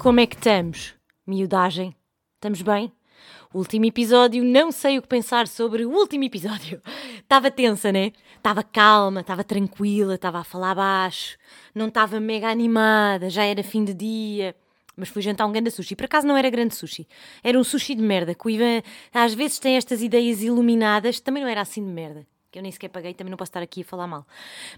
Como é que estamos? Miudagem? Estamos bem? Último episódio, não sei o que pensar sobre o último episódio. Estava tensa, né? Estava calma, estava tranquila, estava a falar baixo, não estava mega animada, já era fim de dia. Mas fui jantar um grande sushi. Por acaso não era grande sushi. Era um sushi de merda. Que o Ivan às vezes tem estas ideias iluminadas. Também não era assim de merda que eu nem sequer paguei, também não posso estar aqui a falar mal.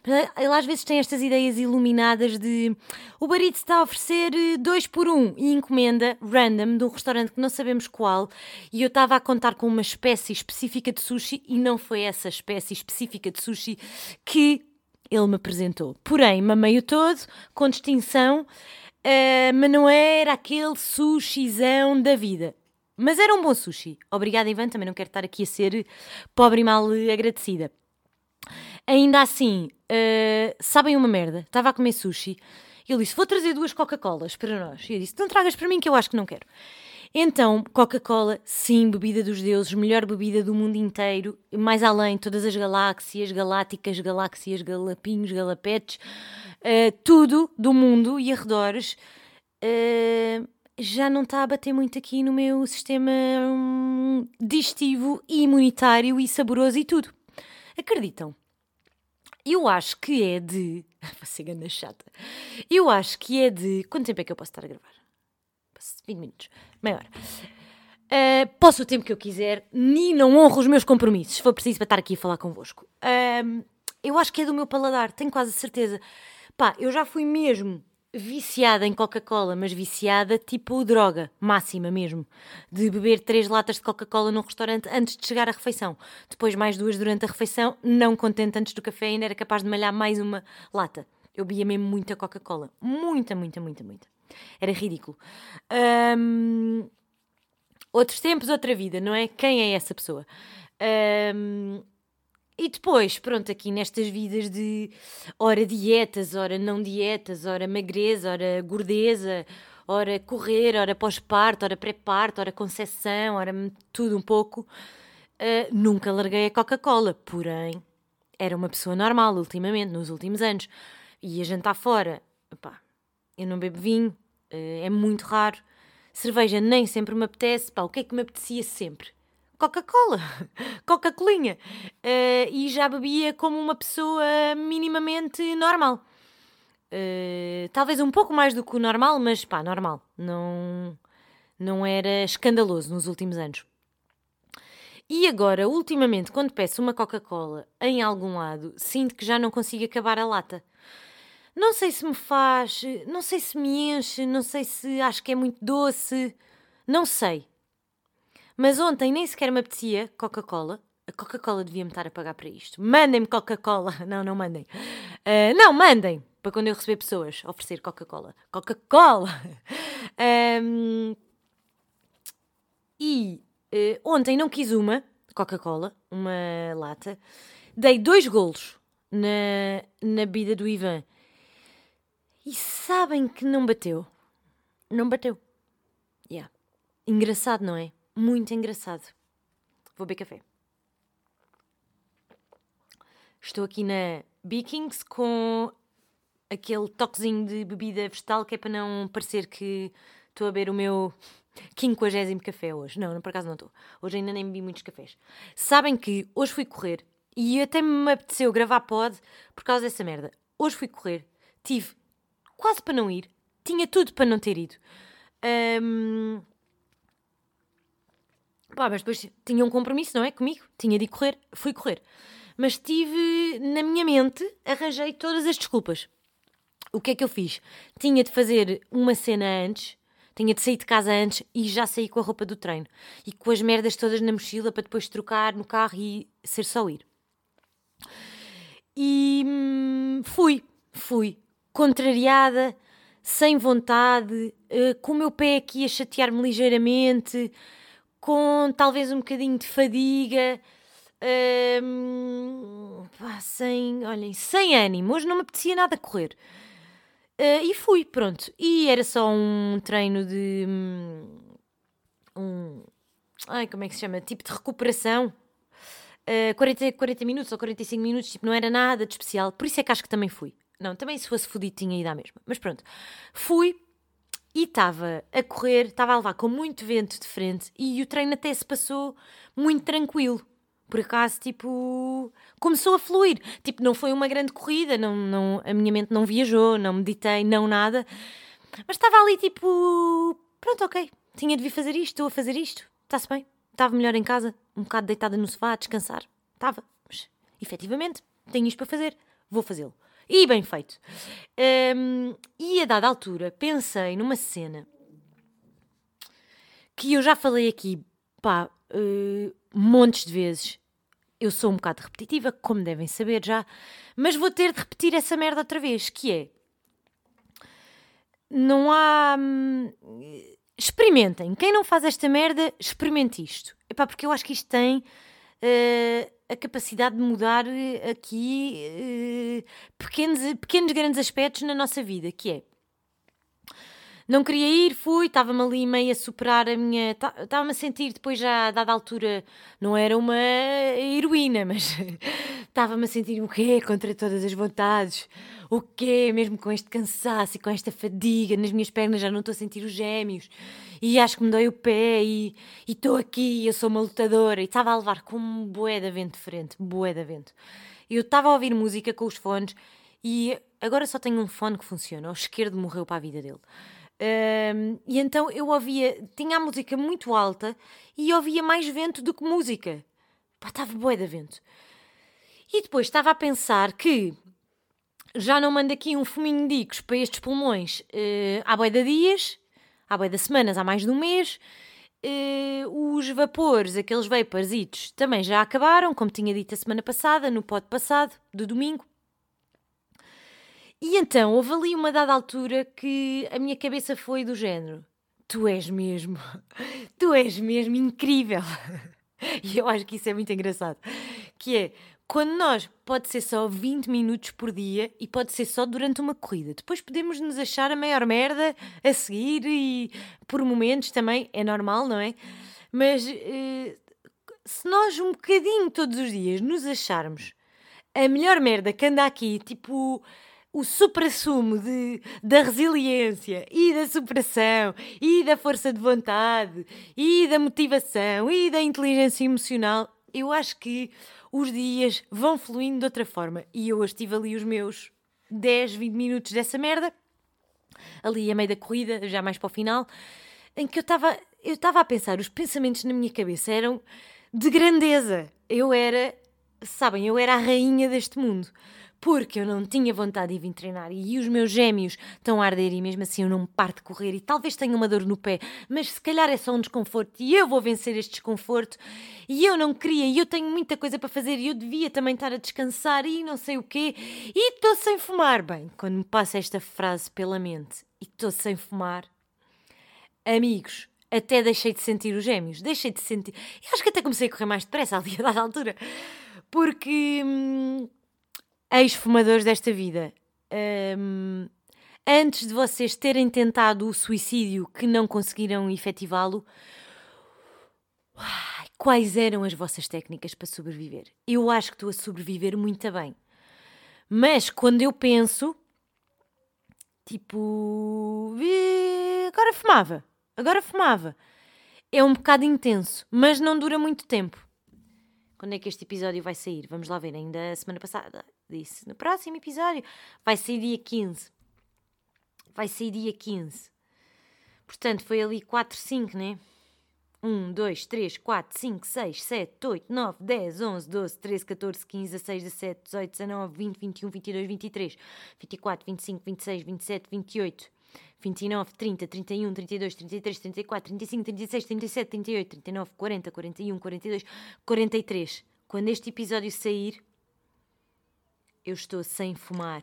Mas ele às vezes tem estas ideias iluminadas de o barito está a oferecer eh, dois por um e encomenda random de um restaurante que não sabemos qual e eu estava a contar com uma espécie específica de sushi e não foi essa espécie específica de sushi que ele me apresentou. Porém, mamei-o todo, com distinção, uh, mas não era aquele sushizão da vida. Mas era um bom sushi. Obrigada, Ivan. Também não quero estar aqui a ser pobre e mal agradecida. Ainda assim, uh, sabem uma merda? Estava a comer sushi. Ele disse: Vou trazer duas Coca-Colas para nós. E eu disse: Não tragas para mim, que eu acho que não quero. Então, Coca-Cola, sim, bebida dos deuses, melhor bebida do mundo inteiro, mais além, todas as galáxias, galácticas, galáxias, galapinhos, galapetes, uh, tudo do mundo e arredores. Uh, já não está a bater muito aqui no meu sistema hum, digestivo e imunitário e saboroso e tudo. Acreditam? Eu acho que é de. Vou ser ganda chata. Eu acho que é de. Quanto tempo é que eu posso estar a gravar? 20 minutos. Meia hora. Uh, posso o tempo que eu quiser, nem não honro os meus compromissos, se for preciso para estar aqui a falar convosco. Uh, eu acho que é do meu paladar, tenho quase certeza. Pá, eu já fui mesmo viciada em Coca-Cola, mas viciada tipo droga, máxima mesmo. De beber três latas de Coca-Cola num restaurante antes de chegar à refeição. Depois mais duas durante a refeição, não contente antes do café, ainda era capaz de malhar mais uma lata. Eu bebia mesmo muita Coca-Cola. Muita, muita, muita, muita. Era ridículo. Outros tempos, outra vida, não é? Quem é essa pessoa? E depois, pronto, aqui nestas vidas de ora dietas, ora não dietas, ora magreza, ora gordeza, ora correr, ora pós-parto, ora pré-parto, ora concessão, ora tudo um pouco, uh, nunca larguei a Coca-Cola. Porém, era uma pessoa normal ultimamente, nos últimos anos. Ia jantar fora, pá, eu não bebo vinho, uh, é muito raro. Cerveja nem sempre me apetece, pá, o que é que me apetecia sempre? Coca-Cola, Coca-Colinha. Uh, e já bebia como uma pessoa minimamente normal. Uh, talvez um pouco mais do que o normal, mas pá, normal. Não, não era escandaloso nos últimos anos. E agora, ultimamente, quando peço uma Coca-Cola em algum lado, sinto que já não consigo acabar a lata. Não sei se me faz, não sei se me enche, não sei se acho que é muito doce, não sei. Mas ontem nem sequer me apetecia Coca-Cola. A Coca-Cola devia-me estar a pagar para isto. Mandem-me Coca-Cola. Não, não mandem. Uh, não, mandem. Para quando eu receber pessoas oferecer Coca-Cola. Coca-Cola! Um, e uh, ontem não quis uma Coca-Cola, uma lata. Dei dois golos na, na bebida do Ivan. E sabem que não bateu. Não bateu. Yeah. Engraçado, não é? Muito engraçado. Vou beber café. Estou aqui na Bikings com aquele toquezinho de bebida vegetal que é para não parecer que estou a beber o meu 50 café hoje. Não, por acaso não estou. Hoje ainda nem bebi muitos cafés. Sabem que hoje fui correr e até me apeteceu gravar pod por causa dessa merda. Hoje fui correr, tive quase para não ir, tinha tudo para não ter ido. Um, Pá, mas depois tinha um compromisso, não é? Comigo, tinha de correr, fui correr. Mas tive na minha mente, arranjei todas as desculpas. O que é que eu fiz? Tinha de fazer uma cena antes, tinha de sair de casa antes e já saí com a roupa do treino. E com as merdas todas na mochila para depois trocar no carro e ser só ir. E hum, fui, fui, contrariada, sem vontade, uh, com o meu pé aqui a chatear-me ligeiramente com talvez um bocadinho de fadiga, um, pá, sem, olhem, sem ânimo. Hoje não me apetecia nada correr. Uh, e fui, pronto. E era só um treino de. Hum, um. Ai, como é que se chama? Tipo de recuperação. Uh, 40, 40 minutos ou 45 minutos, tipo, não era nada de especial. Por isso é que acho que também fui. Não, também se fosse fodido tinha ido à mesma. Mas pronto. Fui e estava a correr, estava a levar com muito vento de frente e o treino até se passou muito tranquilo. Por acaso, tipo, começou a fluir. Tipo, não foi uma grande corrida, não, não, a minha mente não viajou, não meditei, não nada. Mas estava ali, tipo, pronto, ok, tinha de vir fazer isto, estou a fazer isto, está-se bem. Estava melhor em casa, um bocado deitada no sofá, a descansar. Estava, mas efetivamente, tenho isto para fazer, vou fazê-lo. E bem feito. Um, e a dada altura pensei numa cena que eu já falei aqui, pá, uh, montes de vezes. Eu sou um bocado repetitiva, como devem saber já, mas vou ter de repetir essa merda outra vez, que é. Não há. Hum, experimentem. Quem não faz esta merda, experimente isto. Epá, porque eu acho que isto tem. Uh, a capacidade de mudar eh, aqui uh, pequenos, pequenos grandes aspectos na nossa vida, que é não queria ir, fui, estava-me ali meio a superar a minha. Estava-me a sentir depois já, a dada altura, não era uma heroína, mas estava-me a sentir o quê? Contra todas as vontades. O quê? Mesmo com este cansaço e com esta fadiga nas minhas pernas, já não estou a sentir os gêmeos e acho que me dói o pé e estou aqui, eu sou uma lutadora e estava a levar com um bué de vento frente, bué de vento. Eu estava a ouvir música com os fones e agora só tenho um fone que funciona, o esquerdo morreu para a vida dele. Um, e então eu ouvia, tinha a música muito alta e ouvia mais vento do que música. Pá, estava bué de vento. E depois estava a pensar que já não mando aqui um fuminho de dicos para estes pulmões uh, há bué de dias há bem de semanas, há mais de um mês. Uh, os vapores, aqueles vaporzitos, também já acabaram, como tinha dito a semana passada, no pod passado, do domingo. E então houve ali uma dada altura que a minha cabeça foi do género: Tu és mesmo, tu és mesmo incrível. E eu acho que isso é muito engraçado. Que é, quando nós pode ser só 20 minutos por dia e pode ser só durante uma corrida. Depois podemos nos achar a maior merda a seguir e por momentos também é normal, não é? Mas eh, se nós um bocadinho todos os dias nos acharmos a melhor merda que anda aqui, tipo o supra-sumo da resiliência e da superação e da força de vontade e da motivação e da inteligência emocional, eu acho que os dias vão fluindo de outra forma. E eu hoje tive ali os meus 10, 20 minutos dessa merda, ali a meio da corrida, já mais para o final, em que eu estava eu estava a pensar, os pensamentos na minha cabeça eram de grandeza. Eu era, sabem, eu era a rainha deste mundo porque eu não tinha vontade de vir treinar e os meus gêmeos estão a arder e mesmo assim eu não paro de correr e talvez tenha uma dor no pé, mas se calhar é só um desconforto e eu vou vencer este desconforto e eu não queria e eu tenho muita coisa para fazer e eu devia também estar a descansar e não sei o quê e estou sem fumar. Bem, quando me passa esta frase pela mente e estou sem fumar, amigos, até deixei de sentir os gêmeos, deixei de sentir. Eu acho que até comecei a correr mais depressa ali a dada altura, porque. Hum, ex-fumadores desta vida, um, antes de vocês terem tentado o suicídio que não conseguiram efetivá-lo, quais eram as vossas técnicas para sobreviver? Eu acho que estou a sobreviver muito bem. Mas quando eu penso, tipo, agora fumava, agora fumava. É um bocado intenso, mas não dura muito tempo. Quando é que este episódio vai sair? Vamos lá ver, ainda semana passada disse. No próximo episódio vai sair dia 15. Vai sair dia 15. Portanto, foi ali 4, 5, né? 1, 2, 3, 4, 5, 6, 7, 8, 9, 10, 11, 12, 13, 14, 15, 16, 17, 18, 19, 20, 21, 22, 23, 24, 25, 26, 27, 28, 29, 30, 31, 32, 33, 34, 35, 36, 37, 38, 39, 40, 41, 42, 43. Quando este episódio sair, eu estou sem fumar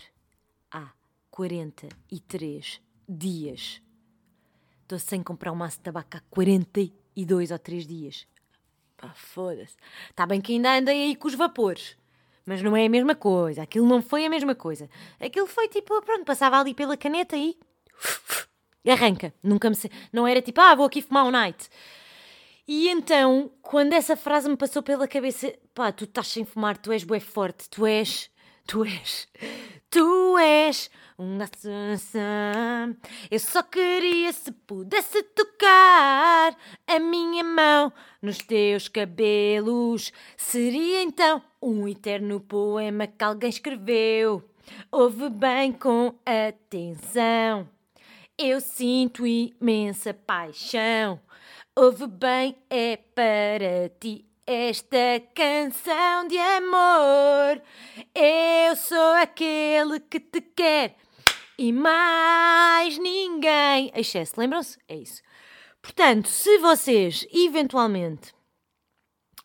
há 43 dias. Estou sem comprar um maço de tabaco há 42 ou 3 dias. Pá, foda-se. Está bem que ainda andei aí com os vapores. Mas não é a mesma coisa. Aquilo não foi a mesma coisa. Aquilo foi tipo, pronto, passava ali pela caneta e. Arranca. Nunca me. Não era tipo, ah, vou aqui fumar um night. E então, quando essa frase me passou pela cabeça, pá, tu estás sem fumar, tu és bué forte, tu és tu és, Tu és uma sensação. Eu só queria se pudesse tocar a minha mão nos teus cabelos. Seria então um eterno poema que alguém escreveu. Ouve bem com atenção. Eu sinto imensa paixão. Ouve bem, é para ti esta canção de amor. Eu sou aquele que te quer e mais ninguém. Excesso, lembram-se? É isso. Portanto, se vocês eventualmente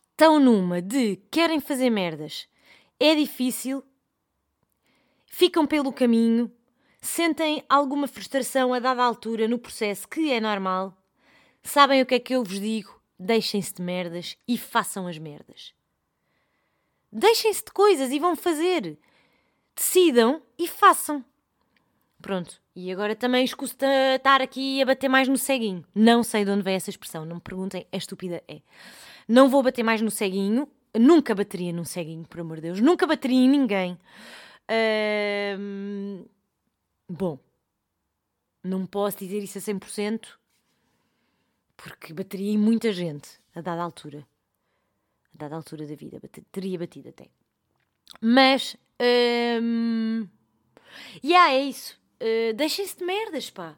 estão numa de querem fazer merdas, é difícil, ficam pelo caminho, sentem alguma frustração a dada altura no processo, que é normal, sabem o que é que eu vos digo? Deixem-se de merdas e façam as merdas. Deixem-se de coisas e vão fazer. Decidam e façam. Pronto. E agora também escuso estar aqui a bater mais no ceguinho. Não sei de onde vem essa expressão, não me perguntem, é estúpida, é. Não vou bater mais no ceguinho, nunca bateria num ceguinho, por amor de Deus, nunca bateria em ninguém. Bom, não posso dizer isso a 100%, porque bateria em muita gente a dada altura. A dada altura da vida, teria batido até. Mas, um... yeah, é isso. Uh, deixem-se de merdas, pá.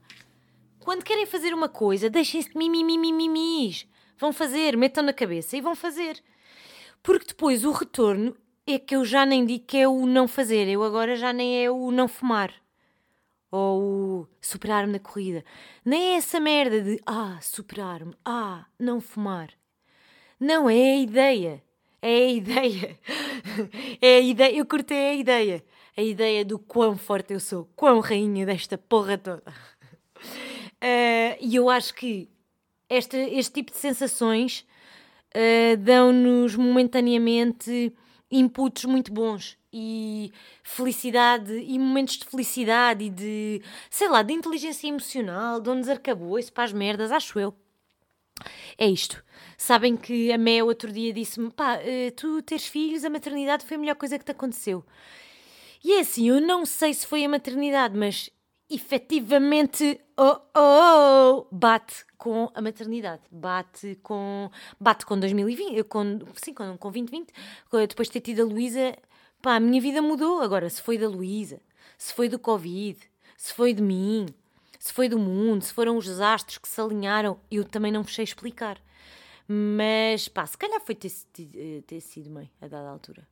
Quando querem fazer uma coisa, deixem-se de mimimi. Vão fazer, metam na cabeça e vão fazer. Porque depois o retorno é que eu já nem digo que é o não fazer, eu agora já nem é o não fumar ou superar-me na corrida. Nem é essa merda de ah, superar-me, ah, não fumar. Não, é a ideia. É a ideia. É a ideia. Eu cortei a ideia. A ideia do quão forte eu sou, quão rainha desta porra toda. Uh, e eu acho que este, este tipo de sensações uh, dão-nos momentaneamente inputs muito bons e felicidade e momentos de felicidade e de, sei lá, de inteligência emocional, dão-nos arcabouço para as merdas, acho eu. É isto. Sabem que a Mé outro dia disse-me: pá, eh, tu teres filhos, a maternidade foi a melhor coisa que te aconteceu. E é assim, eu não sei se foi a maternidade, mas efetivamente, oh, oh, oh, bate com a maternidade, bate com, bate com 2020, com, sim, com, com 2020, depois de ter tido a Luísa, pá, a minha vida mudou. Agora, se foi da Luísa, se foi do Covid, se foi de mim, se foi do mundo, se foram os desastres que se alinharam, eu também não vos sei explicar. Mas, pá, se calhar foi ter, ter, ter sido mãe a dada altura.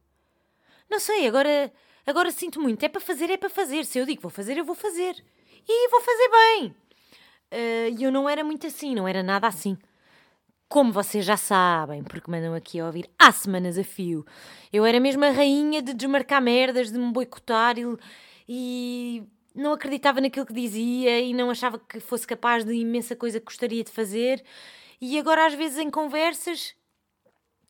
Não sei, agora, agora sinto muito. É para fazer, é para fazer. Se eu digo vou fazer, eu vou fazer. E vou fazer bem. Eh, e uh, eu não era muito assim, não era nada assim. Como vocês já sabem, porque mandam aqui a ouvir há semanas a fio, eu era mesmo a rainha de desmarcar merdas, de me boicotar e, e não acreditava naquilo que dizia e não achava que fosse capaz de imensa coisa que gostaria de fazer. E agora, às vezes, em conversas,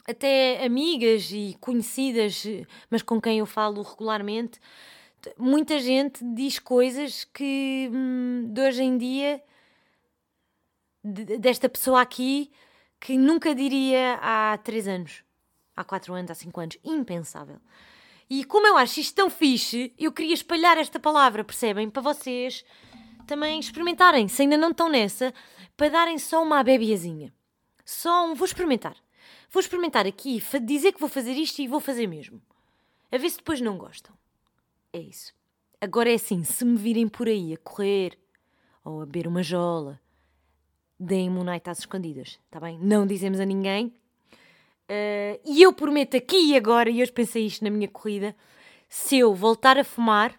até amigas e conhecidas, mas com quem eu falo regularmente, muita gente diz coisas que hum, de hoje em dia, desta pessoa aqui, que nunca diria há três anos, há quatro anos, há cinco anos. Impensável. E como eu acho isto tão fixe, eu queria espalhar esta palavra, percebem? Para vocês também experimentarem, se ainda não estão nessa, para darem só uma bebiazinha. Só um, vou experimentar. Vou experimentar aqui, dizer que vou fazer isto e vou fazer mesmo. A ver se depois não gostam. É isso. Agora é assim, se me virem por aí a correr ou a beber uma jola deem-me um night às escondidas, está bem? Não dizemos a ninguém. Uh, e eu prometo aqui e agora, e eu pensei isto na minha corrida, se eu voltar a fumar,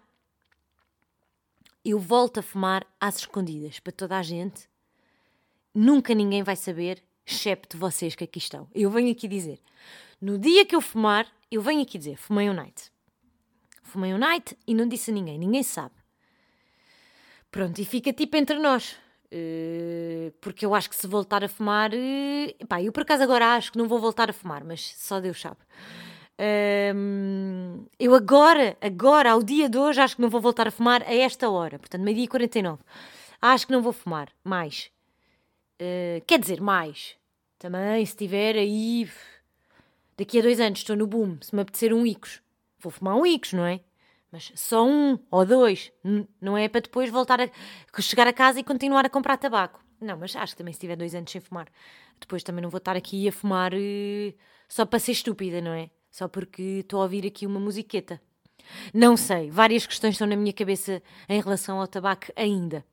eu volto a fumar às escondidas para toda a gente. Nunca ninguém vai saber, excepto vocês que aqui estão. Eu venho aqui dizer, no dia que eu fumar, eu venho aqui dizer, fumei um night. Fumei um night e não disse a ninguém, ninguém sabe. Pronto, e fica tipo entre nós. Uh, porque eu acho que se voltar a fumar. Uh, pá, eu por acaso agora acho que não vou voltar a fumar, mas só Deus sabe. Uh, eu agora, agora, ao dia de hoje, acho que não vou voltar a fumar a esta hora, portanto, meio-dia e 49. Acho que não vou fumar mais. Uh, quer dizer, mais. Também, se tiver aí. Daqui a dois anos estou no boom, se me apetecer um Icos, vou fumar um Icos, não é? Mas só um ou dois. Não é para depois voltar a chegar a casa e continuar a comprar tabaco. Não, mas acho que também se tiver dois anos sem fumar, depois também não vou estar aqui a fumar uh, só para ser estúpida, não é? Só porque estou a ouvir aqui uma musiqueta. Não sei, várias questões estão na minha cabeça em relação ao tabaco ainda.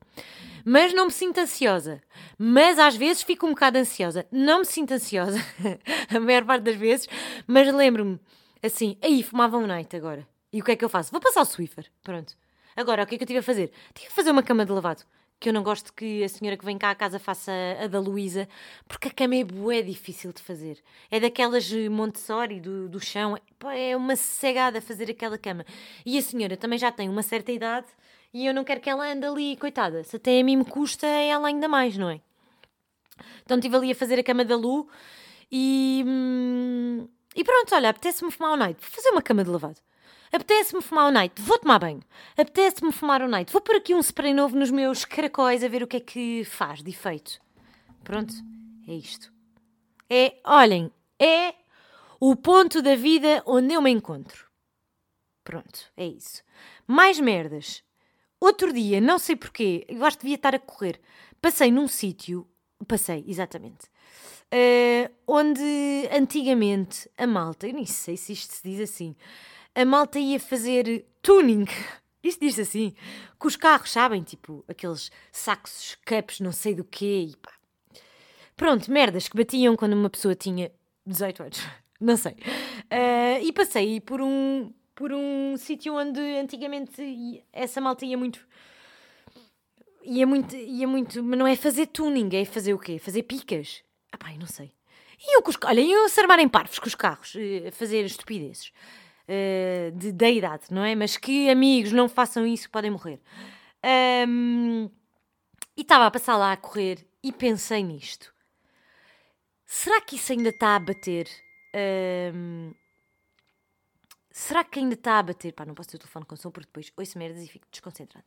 Mas não me sinto ansiosa. Mas às vezes fico um bocado ansiosa. Não me sinto ansiosa, a maior parte das vezes, mas lembro-me assim, aí fumava um night agora. E o que é que eu faço? Vou passar o Swiffer. Pronto. Agora, o que é que eu tive a fazer? Tive a fazer uma cama de lavado que eu não gosto que a senhora que vem cá à casa faça a da Luísa, porque a cama é bué difícil de fazer. É daquelas Montessori do, do chão, é uma cegada fazer aquela cama. E a senhora também já tem uma certa idade e eu não quero que ela ande ali, coitada. Se até a mim me custa, ela ainda mais, não é? Então estive ali a fazer a cama da Lu e. Hum, e pronto, olha, apetece-me fumar ao night, vou fazer uma cama de lavado. Apetece-me fumar o night, vou tomar banho. Apetece-me fumar o night, vou pôr aqui um spray novo nos meus caracóis a ver o que é que faz de efeito. Pronto, é isto. É, olhem, é o ponto da vida onde eu me encontro. Pronto, é isso. Mais merdas. Outro dia, não sei porquê, eu acho que devia estar a correr. Passei num sítio, passei, exatamente, uh, onde antigamente a malta, eu nem sei se isto se diz assim, a malta ia fazer tuning. Isto diz assim, com os carros, sabem? Tipo, aqueles sacos, cups, não sei do quê. E pá. Pronto, merdas que batiam quando uma pessoa tinha 18 anos. Não sei. Uh, e passei por um, por um sítio onde antigamente essa malta ia muito. Ia muito, ia muito, mas não é fazer tuning, é fazer o quê? Fazer picas. Ah pá, eu não sei. E eu com os, olha, iam se armarem parvos com os carros, uh, fazer estupidezes uh, de, da idade, não é? Mas que amigos não façam isso, podem morrer. Um, e estava a passar lá a correr e pensei nisto. Será que isso ainda está a bater? Um, será que ainda está a bater? Pá, não posso ter o telefone com som porque depois ouço merdas e fico desconcentrada.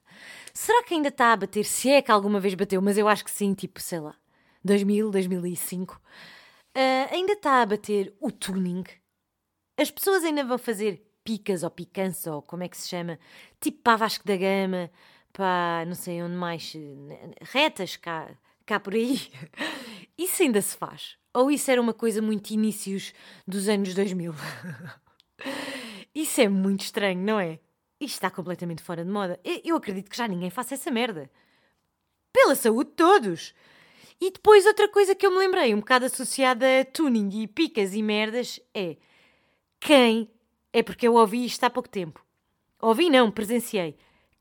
Será que ainda está a bater? Se é que alguma vez bateu, mas eu acho que sim, tipo, sei lá, 2000, 2005. Uh, ainda está a bater o tuning as pessoas ainda vão fazer picas ou picança ou como é que se chama, tipo para Vasco da Gama, para não sei onde mais, retas cá, cá por aí. Isso ainda se faz? Ou isso era uma coisa muito inícios dos anos 2000? Isso é muito estranho, não é? Isto está completamente fora de moda. Eu acredito que já ninguém faça essa merda. Pela saúde de todos. E depois outra coisa que eu me lembrei, um bocado associada a tuning e picas e merdas, é quem é porque eu ouvi isto há pouco tempo. Ouvi não, presenciei.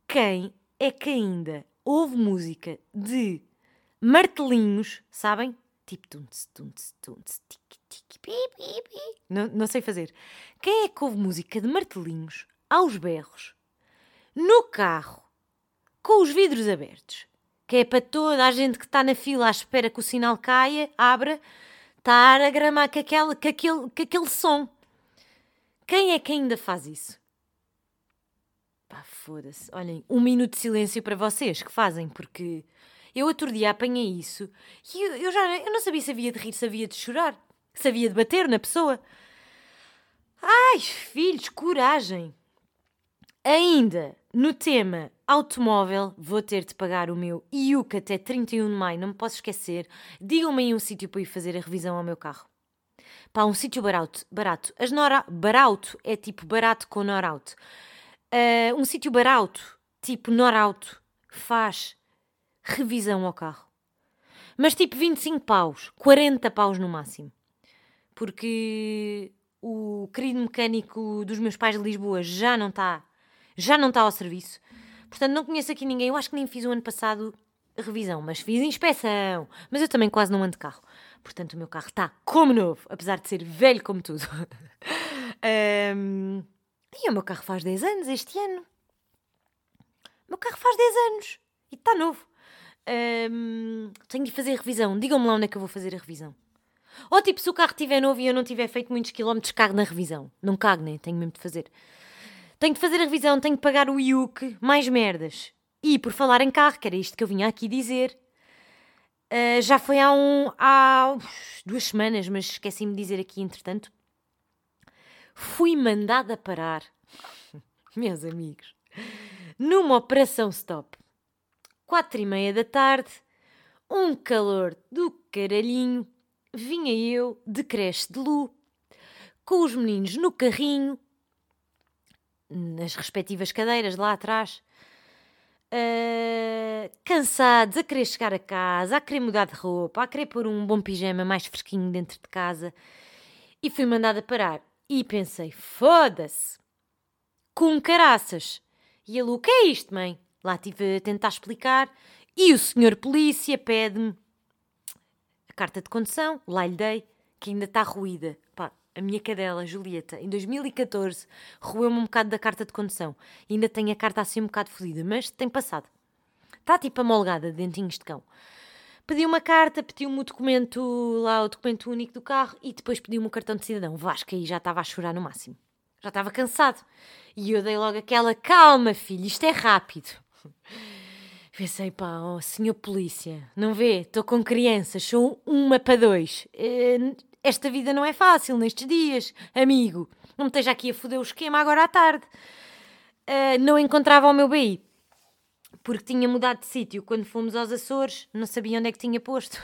Quem é que ainda ouve música de martelinhos, sabem? Tipo tunts, tunts, tunts, tic, Não, não sei fazer. Quem é que ouve música de martelinhos aos berros no carro com os vidros abertos? Que é para toda a gente que está na fila à espera que o sinal caia, abra, estar a gramar com, aquele, com, aquele, com aquele som. Quem é que ainda faz isso? Pá, foda-se. Olhem, um minuto de silêncio para vocês que fazem, porque eu outro dia apanhei isso e eu, eu já eu não sabia se havia de rir, se havia de chorar, se havia de bater na pessoa. Ai, filhos, coragem! Ainda no tema automóvel, vou ter de pagar o meu IUC até 31 de maio, não me posso esquecer. Digam-me aí um sítio para ir fazer a revisão ao meu carro. Pá, um sítio barato. barato. As nora... Barauto é tipo barato com norauto. Uh, um sítio barato, tipo norauto, faz revisão ao carro. Mas tipo 25 paus, 40 paus no máximo. Porque o querido mecânico dos meus pais de Lisboa já não está já não está ao serviço. Portanto, não conheço aqui ninguém. Eu acho que nem fiz o ano passado revisão, mas fiz inspeção. Mas eu também quase não ando de carro. Portanto, o meu carro está como novo, apesar de ser velho como tudo. um, e o meu carro faz 10 anos este ano. O meu carro faz 10 anos e está novo. Um, tenho de fazer revisão. Digam-me lá onde é que eu vou fazer a revisão. Ou tipo, se o carro estiver novo e eu não tiver feito muitos quilómetros, cago na revisão. Não cago, né? Tenho mesmo de fazer. Tenho de fazer a revisão, tenho de pagar o IUC, mais merdas. E por falar em carro, que era isto que eu vinha aqui dizer, Uh, já foi há, um, há duas semanas, mas esqueci-me de dizer aqui entretanto. Fui mandada parar. meus amigos, numa operação stop, quatro e meia da tarde, um calor do caralhinho, vinha eu de creche de Lu, com os meninos no carrinho, nas respectivas cadeiras lá atrás, uh, cansados, a querer chegar a casa, a querer mudar de roupa, a querer pôr um bom pijama mais fresquinho dentro de casa, e fui mandada parar. E pensei, foda-se, com caraças. E ele, o que é isto, mãe? Lá tive a tentar explicar. E o senhor polícia pede-me a carta de condução, lá lhe dei, que ainda está ruída. Pá, a minha cadela, Julieta, em 2014, roeu-me um bocado da carta de condução. E ainda tenho a carta assim um bocado fodida, mas tem passado. Está tipo amolgada de dentinhos de cão. Pedi uma carta, pediu-me o documento, lá o documento único do carro e depois pediu-me o cartão de cidadão. Vasco aí já estava a chorar no máximo. Já estava cansado. E eu dei logo aquela, calma filho, isto é rápido. Pensei, pá, oh, senhor polícia, não vê? Estou com crianças, sou uma para dois. Eh, esta vida não é fácil nestes dias, amigo. Não me esteja aqui a foder o esquema agora à tarde. Uh, não encontrava o meu BI, porque tinha mudado de sítio quando fomos aos Açores, não sabia onde é que tinha posto.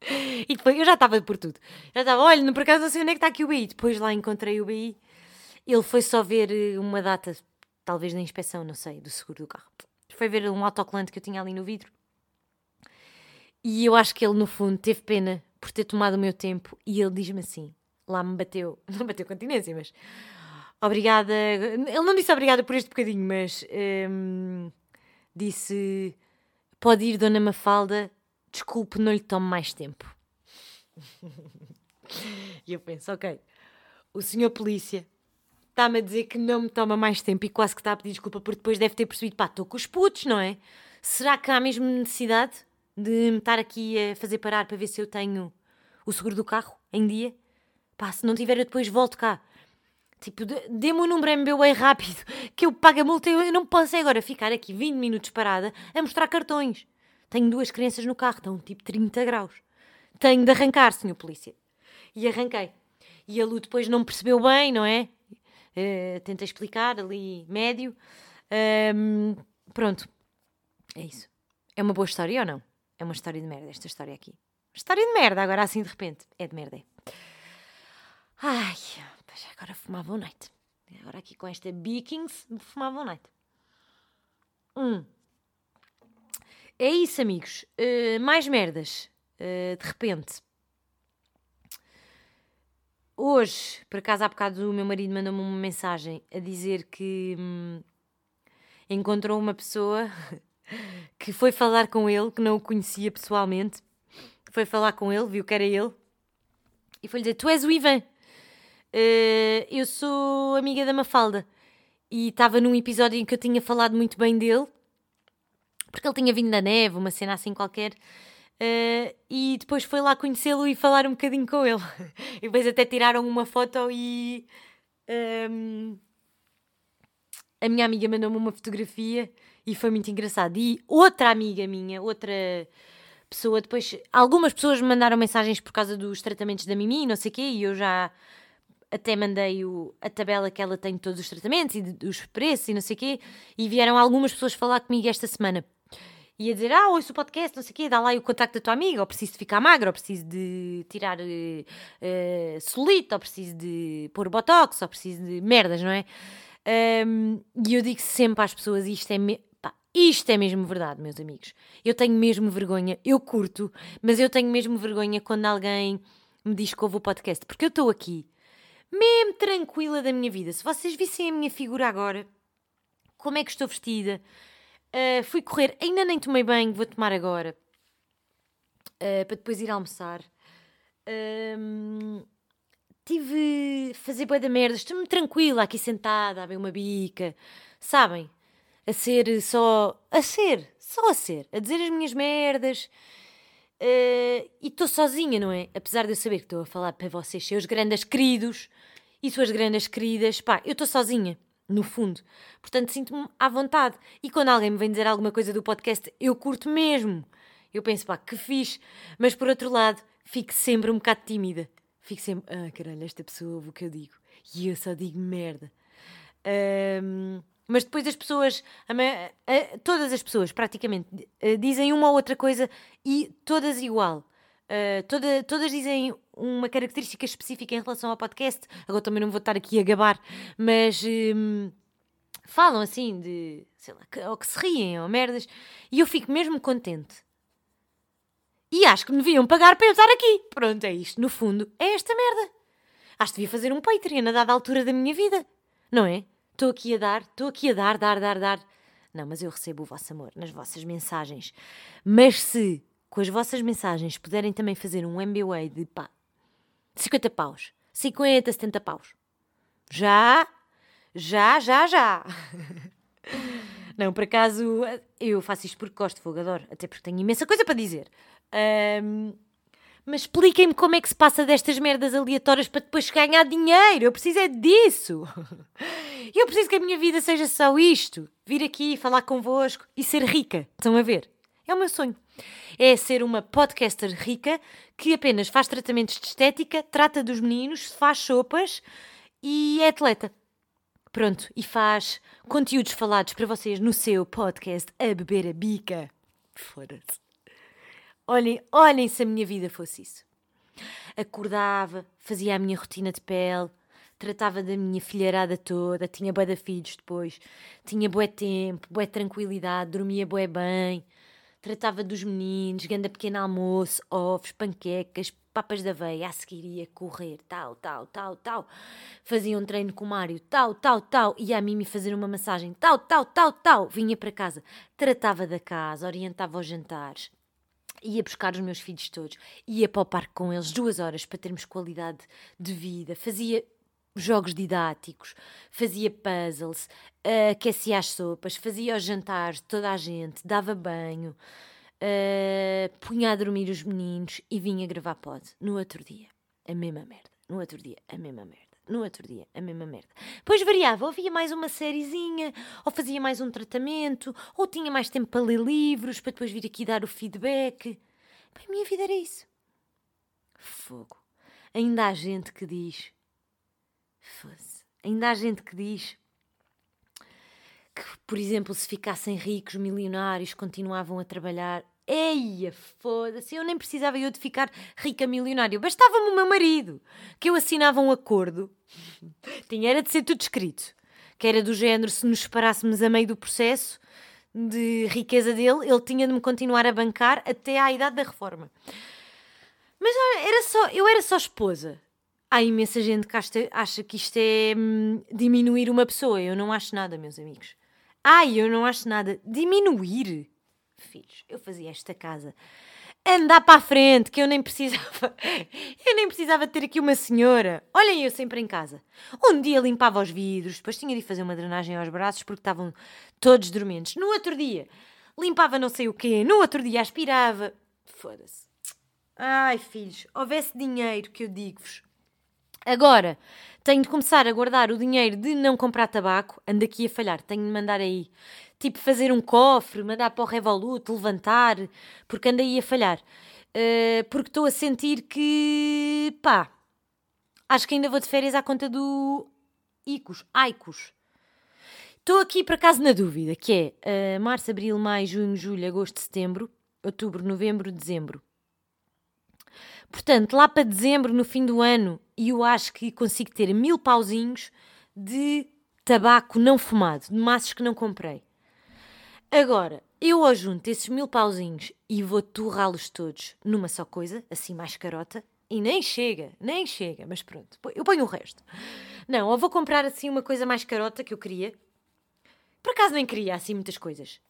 e depois eu já estava por tudo. Já estava, olha, por acaso não sei onde é que está aqui o BI. Depois lá encontrei o BI. Ele foi só ver eh, uma data, talvez da inspeção, não sei, do seguro do carro foi ver um autocolante que eu tinha ali no vidro. E eu acho que ele, no fundo, teve pena por ter tomado o meu tempo e ele diz-me assim: lá me bateu, não bateu continência, mas obrigada. Ele não disse obrigada por este bocadinho, mas hum, disse: pode ir, Dona Mafalda, desculpe, não lhe tome mais tempo. e eu penso: ok, o senhor polícia está-me a dizer que não me toma mais tempo e quase que está a pedir desculpa porque depois deve ter percebido, pá, estou com os putos, não é? Será que há mesmo necessidade de me estar aqui a fazer parar para ver se eu tenho o seguro do carro em dia? Pá, se não tiver eu depois volto cá. Tipo, dê-me o número MBWay rápido, que eu pago a multa. Eu não posso agora ficar aqui 20 minutos parada a mostrar cartões. Tenho duas crianças no carro, estão tipo 30 graus. Tenho de arrancar, senhor polícia. E arranquei. E a Lu depois não percebeu bem, não é? Uh, tentei explicar ali médio. Um, pronto, é isso. É uma boa história ou não? É uma história de merda, esta história aqui. História de merda, agora assim de repente. É de merda. Ai, agora fumava o night. Agora aqui com esta Bikings, fumava o night. Hum. É isso, amigos. Uh, mais merdas. Uh, de repente. Hoje, por acaso, há bocado o meu marido mandou-me uma mensagem a dizer que hum, encontrou uma pessoa que foi falar com ele, que não o conhecia pessoalmente. Foi falar com ele, viu que era ele, e foi-lhe dizer: Tu és o Ivan, uh, eu sou amiga da Mafalda. E estava num episódio em que eu tinha falado muito bem dele, porque ele tinha vindo da neve, uma cena assim qualquer. Uh, e depois foi lá conhecê-lo e falar um bocadinho com ele. e depois até tiraram uma foto e um, ehm, a minha amiga mandou-me uma fotografia e foi muito engraçado. E outra amiga minha, outra pessoa, depois algumas pessoas me mandaram mensagens por causa dos tratamentos da Mimi, não sei o quê, e eu já até mandei o, a tabela que ela tem de todos os tratamentos e dos preços e não sei o quê, e vieram algumas pessoas falar comigo esta semana e a dizer, ah, ouço o podcast, não sei o quê, dá lá o contacto da tua amiga, ou preciso de ficar magra, ou preciso de tirar uh, solito, ou preciso de pôr botox, ou preciso de merdas, não é? Um, e eu digo sempre às pessoas, isto é. Pá, isto é mesmo verdade, meus amigos. Eu tenho mesmo vergonha, eu curto, mas eu tenho mesmo vergonha quando alguém me diz que ouve o podcast, porque eu estou aqui, mesmo tranquila da minha vida. Se vocês vissem a minha figura agora, como é que estou vestida, Uh, fui correr, ainda nem tomei banho, vou tomar agora. Uh, para depois ir almoçar. Uh, tive a fazer boa da merda, estou-me tranquila aqui sentada, a ver uma bica, sabem? A ser só. A ser, só a ser, a dizer as minhas merdas. Uh, e estou sozinha, não é? Apesar de eu saber que estou a falar para vocês, seus grandes queridos e suas grandes queridas, pá, eu estou sozinha no fundo. Portanto, sinto-me à vontade. E quando alguém me vem dizer alguma coisa do podcast, eu curto mesmo. Eu penso, pá, que fixe. Mas por outro lado, fico sempre um bocado tímida. Fico sempre, ah, caralho, esta pessoa ouve o que eu digo. E eu só digo merda. Um, Mas depois as pessoas, todas as pessoas praticamente, eh, dizem uma ou outra coisa e todas igual. Uh, toda, todas dizem uma característica específica em relação ao podcast. Agora também não vou estar aqui a gabar, mas um, falam assim de, sei lá, que, ou que se riem ou merdas. E eu fico mesmo contente. E acho que me deviam pagar para eu estar aqui. Pronto, é isto. No fundo, é esta merda. Acho que devia fazer um Patreon a dada altura da minha vida. Não é? Estou aqui a dar, estou aqui a dar, dar, dar, dar. Não, mas eu recebo o vosso amor nas vossas mensagens. Mas se com as vossas mensagens puderem também fazer um MBA de pá, 50 paus, 50, 70 paus. Já, já, já, já. Não, por acaso, eu faço isto porque gosto de adoro, até porque tenho imensa coisa para dizer. Um, mas expliquem-me como é que se passa destas merdas aleatórias para depois ganhar dinheiro. Eu preciso é disso. Eu preciso que a minha vida seja só isto. Vir aqui, falar convosco e ser rica. Estão a ver? É o meu sonho. É ser uma podcaster rica que apenas faz tratamentos de estética, trata dos meninos, faz sopas e é atleta. Pronto, e faz conteúdos falados para vocês no seu podcast A Beber a Bica. Foda-se. Olhem, olhem se a minha vida fosse isso. Acordava, fazia a minha rotina de pele, tratava da minha filharada toda, tinha bué de filhos depois, tinha bué tempo, bué tranquilidade, dormia bué bem, tratava dos meninos, ganda pequeno almoço, ovos, panquecas, papas da aveia, a seguir ia correr, tal, tal, tal, tal. Fazia um treino com o Mário, tal, tal, tal. Ia a Mimi fazer uma massagem, tal, tal, tal, tal. Vinha para casa, tratava da casa, orientava os jantares, ia buscar os meus filhos todos, ia para o parque com eles duas horas para termos qualidade de vida, fazia jogos didáticos, fazia puzzles, aquecia as sopas, fazia os jantares de toda a gente, dava banho, uh, punha a dormir os meninos e vinha gravar pod. No outro dia, a mesma merda. No outro dia, a mesma merda. No outro dia, a mesma merda. Depois variava, ou via mais uma sériezinha, ou fazia mais um tratamento, ou tinha mais tempo para ler livros, para depois vir aqui dar o feedback. Bem, a minha vida era isso. Fogo. Ainda há gente que diz. Ainda há gente que diz que, por exemplo, se ficassem ricos, milionários, continuavam a trabalhar. Eia, foda-se, eu nem precisava eu de ficar rica milionária. Bastava-me o meu marido, que eu assinava um acordo. Tinha era de ser tudo escrito. Que era do género, se nos separássemos a meio do processo de riqueza dele, ele tinha de me continuar a bancar até à idade da reforma. Mas era só, eu era só esposa. Há imensa gente que acha, acha que isto é hum, diminuir uma pessoa. Eu não acho nada, meus amigos. Ai, eu não acho nada. Diminuir? filhos, eu fazia esta casa andar para a frente, que eu nem precisava. Eu nem precisava ter aqui uma senhora. Olhem, eu sempre em casa. Um dia limpava os vidros, depois tinha de fazer uma drenagem aos braços porque estavam todos dormentes. No outro dia, limpava não sei o quê. No outro dia, aspirava. Foda-se. Ai, filhos, houvesse dinheiro que eu digo-vos. Agora, tenho de começar a guardar o dinheiro de não comprar tabaco. Ando aqui a falhar, tenho de mandar aí tipo fazer um cofre, mandar para o Revolut, levantar, porque ando aí a falhar. Uh, porque estou a sentir que, pá, acho que ainda vou de férias à conta do ICOS, AICOS. Estou aqui por acaso na dúvida, que é uh, março, abril, maio, junho, julho, agosto, setembro, outubro, novembro, dezembro. Portanto, lá para dezembro, no fim do ano, eu acho que consigo ter mil pauzinhos de tabaco não fumado, de maços que não comprei. Agora, eu ao junto esses mil pauzinhos e vou torrá-los todos numa só coisa, assim mais carota, e nem chega, nem chega, mas pronto, eu ponho o resto. Não, ou vou comprar assim uma coisa mais carota que eu queria. Por acaso nem queria assim muitas coisas.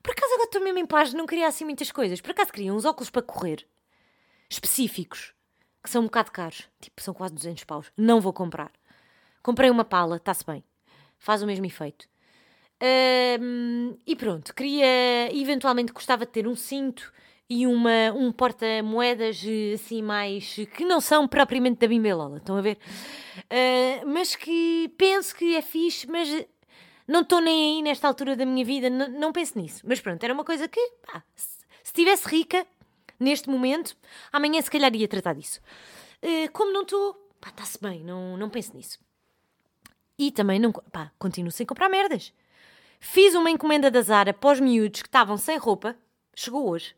Por acaso agora estou mesmo em paz, não queria assim muitas coisas. Por acaso queria uns óculos para correr, específicos, que são um bocado caros, tipo, são quase 200 paus. Não vou comprar. Comprei uma pala, está-se bem. Faz o mesmo efeito. E pronto, queria, eventualmente gostava de ter um cinto e uma, um porta-moedas assim mais, que não são propriamente da Bimbelola, estão a ver? Uh, mas que penso que é fixe, mas não estou nem aí nesta altura da minha vida, não penso nisso. Mas pronto, era uma coisa que, pá, se estivesse rica neste momento, amanhã se calhar ia tratar disso. Uh, como não estou, pá, está-se bem, não, não penso nisso. E também não, pá, continuo sem comprar merdas. Fiz uma encomenda da Zara para os miúdos que estavam sem roupa. Chegou hoje.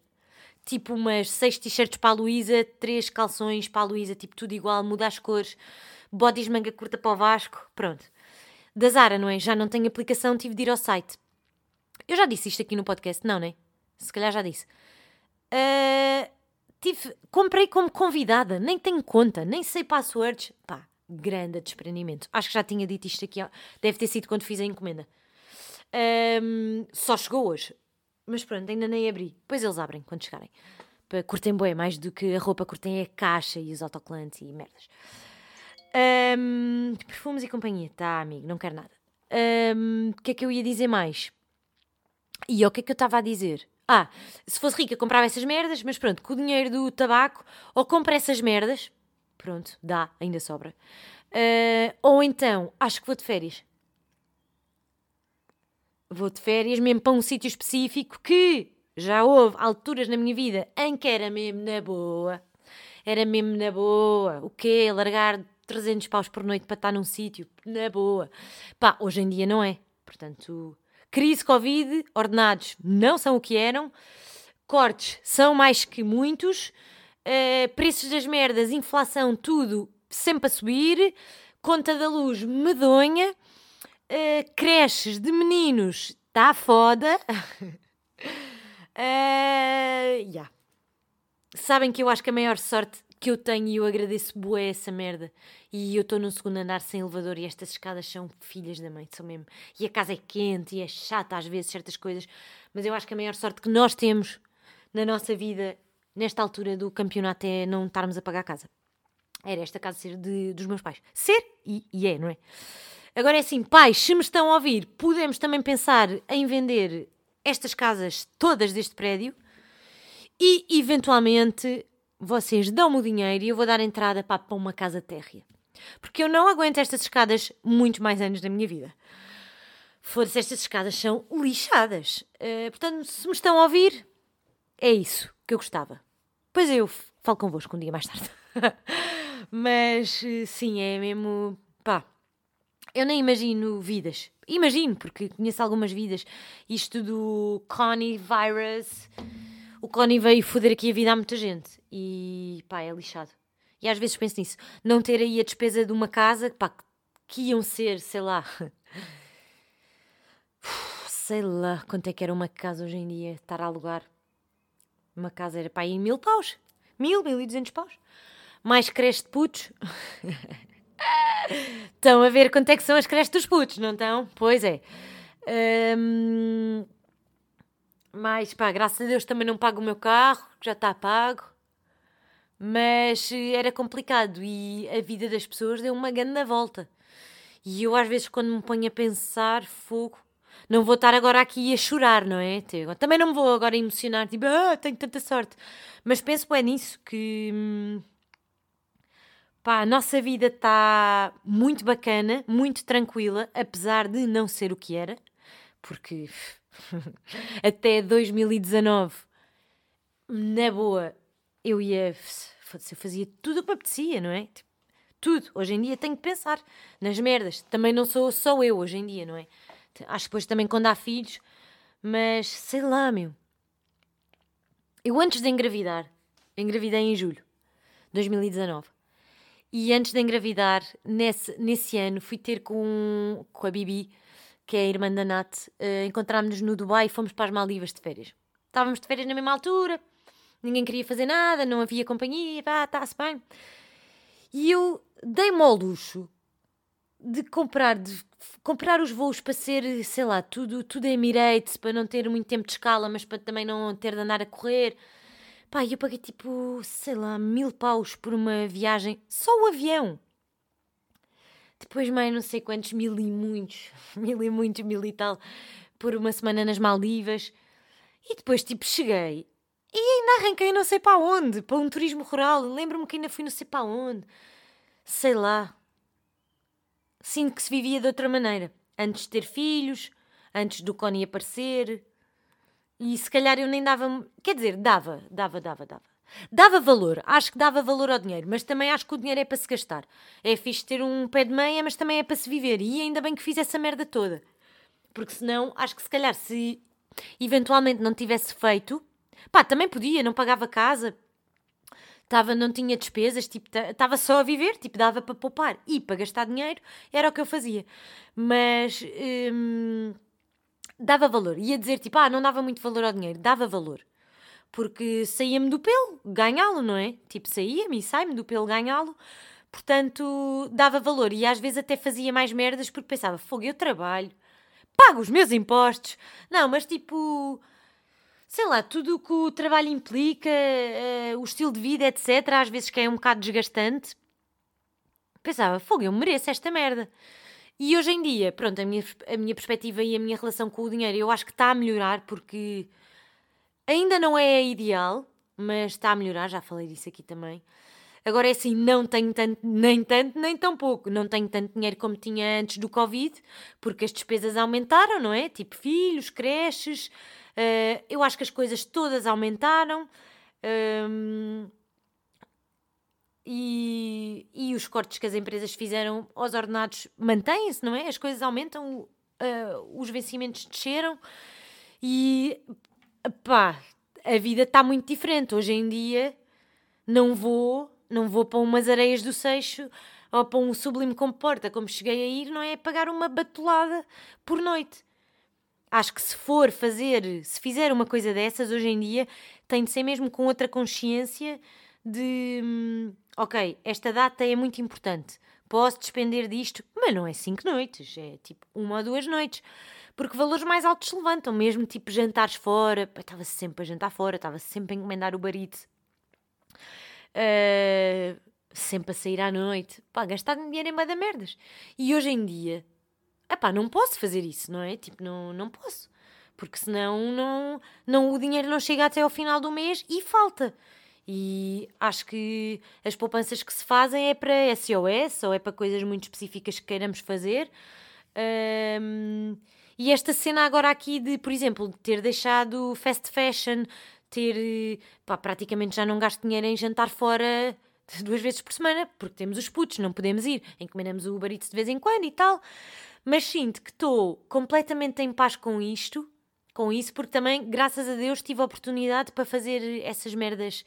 Tipo umas seis t-shirts para a Luísa, três calções para a Luísa, tipo tudo igual, muda as cores, bodies manga curta para o Vasco, pronto. Da Zara, não é? Já não tenho aplicação, tive de ir ao site. Eu já disse isto aqui no podcast, não, né? Se calhar já disse. Uh, tive, comprei como convidada, nem tenho conta, nem sei passwords. Pá, grande desprendimento. Acho que já tinha dito isto aqui, deve ter sido quando fiz a encomenda. Um, só chegou hoje. Mas pronto, ainda nem abri. Depois eles abrem quando chegarem. Curtem boé, mais do que a roupa, curtem a caixa e os autocolantes e merdas. Um, perfumes e companhia. Tá, amigo, não quero nada. O um, que é que eu ia dizer mais? E o que é que eu estava a dizer? Ah, se fosse rica comprava essas merdas, mas pronto, com o dinheiro do tabaco, ou compra essas merdas, pronto, dá, ainda sobra. Uh, ou então, acho que vou de férias. Vou de férias mesmo para um sítio específico que já houve alturas na minha vida em que era mesmo na boa. Era mesmo na boa. O quê? Largar 300 paus por noite para estar num sítio? Na boa. Pá, hoje em dia não é. Portanto, crise Covid, ordenados não são o que eram, cortes são mais que muitos, uh, preços das merdas, inflação, tudo sempre a subir, conta da luz medonha uh, creches de meninos está foda. uh, yeah. Sabem que eu acho que a maior sorte que eu tenho e eu agradeço bué essa merda. E eu estou no segundo andar sem elevador e estas escadas são filhas da mãe, são mesmo. E a casa é quente e é chata às vezes certas coisas, mas eu acho que a maior sorte que nós temos na nossa vida nesta altura do campeonato é não estarmos a pagar a casa. Era esta casa ser de, dos meus pais. Ser, e, e é, não é? Agora é assim, pais, se me estão a ouvir, podemos também pensar em vender estas casas todas deste prédio e, eventualmente, vocês dão-me o dinheiro e eu vou dar entrada para, para uma casa térrea. Porque eu não aguento estas escadas muito mais anos da minha vida. Foda-se, estas escadas são lixadas. Uh, portanto, se me estão a ouvir, é isso que eu gostava. Pois eu falo convosco um dia mais tarde. Mas eh, sim, é mesmo. pá, eu nem imagino vidas. Imagino, porque conheço algumas vidas. Isto do Connie Virus. O Connie veio foder aqui a vida a muita gente. E pá, é lixado. E às vezes penso nisso. Não ter aí a despesa de uma casa, pá, que iam ser, sei lá. Sei lá quanto é que era uma casa hoje em dia, estar a alugar. Uma casa era pá, aí mil paus. Mil, mil e duzentos paus. Mais creche de putos. Estão a ver quanto é que são as creches dos putos, não estão? Pois é. Um, mas pá, graças a Deus também não pago o meu carro, já está pago. Mas eh, era complicado e a vida das pessoas deu uma grande volta. E eu às vezes quando me ponho a pensar, fogo, não vou estar agora aqui a chorar, não é? Também não me vou agora emocionar, tipo, ah, tenho tanta sorte. Mas penso é nisso, que hum, Pá, a nossa vida está muito bacana, muito tranquila, apesar de não ser o que era, porque até 2019, na boa, eu ia. Eu fazia tudo o que me apetecia, não é? Tipo, tudo. Hoje em dia tenho que pensar nas merdas. Também não sou só eu hoje em dia, não é? Acho que depois também quando há filhos, mas sei lá, meu. Eu antes de engravidar, engravidei em julho de 2019. E antes de engravidar, nesse, nesse ano, fui ter com, com a Bibi, que é a irmã da Nat, uh, encontrámos-nos no Dubai e fomos para as Maldivas de férias. Estávamos de férias na mesma altura, ninguém queria fazer nada, não havia companhia, pá, está-se bem. E eu dei-me ao luxo de comprar, de comprar os voos para ser, sei lá, tudo, tudo Emirates, para não ter muito tempo de escala, mas para também não ter de andar a correr. Pá, eu paguei tipo, sei lá, mil paus por uma viagem, só o avião. Depois mais não sei quantos, mil e muitos, mil e muitos, mil e tal, por uma semana nas Maldivas. E depois, tipo, cheguei e ainda arranquei não sei para onde, para um turismo rural. Lembro-me que ainda fui não sei para onde. Sei lá. Sinto que se vivia de outra maneira. Antes de ter filhos, antes do Connie aparecer, e se calhar eu nem dava. Quer dizer, dava, dava, dava, dava. Dava valor, acho que dava valor ao dinheiro, mas também acho que o dinheiro é para se gastar. É fixe ter um pé de meia, mas também é para se viver. E ainda bem que fiz essa merda toda. Porque senão, acho que se calhar, se eventualmente não tivesse feito, pá, também podia, não pagava casa, tava, não tinha despesas, tipo, estava só a viver, tipo, dava para poupar e para gastar dinheiro, era o que eu fazia. Mas hum, dava valor. Ia dizer, tipo, ah, não dava muito valor ao dinheiro, dava valor. Porque saía-me do pelo ganhá-lo, não é? Tipo, saía-me e sai-me do pelo ganhá-lo. Portanto, dava valor. E às vezes até fazia mais merdas porque pensava, fogo, eu trabalho, pago os meus impostos. Não, mas tipo sei lá, tudo o que o trabalho implica, uh, o estilo de vida, etc., às vezes que é um bocado desgastante, pensava, fogo, eu mereço esta merda. E hoje em dia, pronto, a minha, a minha perspectiva e a minha relação com o dinheiro, eu acho que está a melhorar porque ainda não é ideal, mas está a melhorar, já falei disso aqui também. Agora é assim, não tenho tanto, nem tanto, nem tão pouco. Não tenho tanto dinheiro como tinha antes do Covid, porque as despesas aumentaram, não é? Tipo filhos, creches, Uh, eu acho que as coisas todas aumentaram. Um, ehm, e, e os cortes que as empresas fizeram aos ordenados mantêm-se, não é? As coisas aumentam, uh, os vencimentos desceram e pá, a vida está muito diferente. Hoje em dia não vou, não vou para umas areias do Seixo ou para um sublime comporta como cheguei a ir, não é? Pagar uma batulada por noite acho que se for fazer, se fizer uma coisa dessas hoje em dia, tem de ser mesmo com outra consciência de hum, ok, esta data é muito importante, posso despender disto, mas não é cinco noites, é tipo uma ou duas noites. Porque valores mais altos se levantam, mesmo tipo jantares fora. Estava sempre a jantar fora, estava sempre a encomendar o barito. Uh, sempre a sair à noite. Pá, gastar dinheiro em da merdas. E hoje em dia, epá, não posso fazer isso, não é? Tipo, não, não posso. Porque senão não, não, o dinheiro não chega até ao final do mês e falta. E acho que as poupanças que se fazem é para SOS ou é para coisas muito específicas que queiramos fazer. Um, e esta cena agora aqui de, por exemplo, ter deixado fast fashion, ter pá, praticamente já não gasto dinheiro em jantar fora duas vezes por semana, porque temos os putos, não podemos ir, encomendamos o barito de vez em quando e tal mas sinto que estou completamente em paz com isto, com isso, porque também, graças a Deus, tive a oportunidade para fazer essas merdas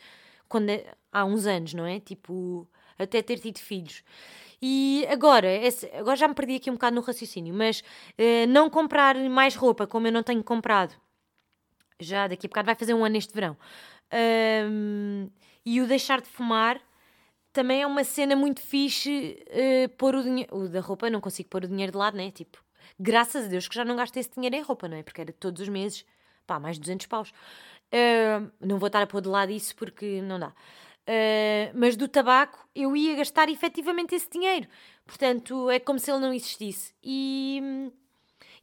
quando, há uns anos, não é? Tipo, até ter tido filhos. E agora, agora já me perdi aqui um bocado no raciocínio, mas uh, não comprar mais roupa como eu não tenho comprado, já daqui a bocado vai fazer um ano este verão, um, e o deixar de fumar também é uma cena muito fixe uh, pôr o dinheiro. O da roupa, não consigo pôr o dinheiro de lado, né? Tipo, graças a Deus que já não gasto esse dinheiro em roupa, não é? Porque era todos os meses, pá, mais de 200 paus. Uh, não vou estar a pôr de lado isso porque não dá. Uh, mas do tabaco eu ia gastar efetivamente esse dinheiro. Portanto, é como se ele não existisse. E,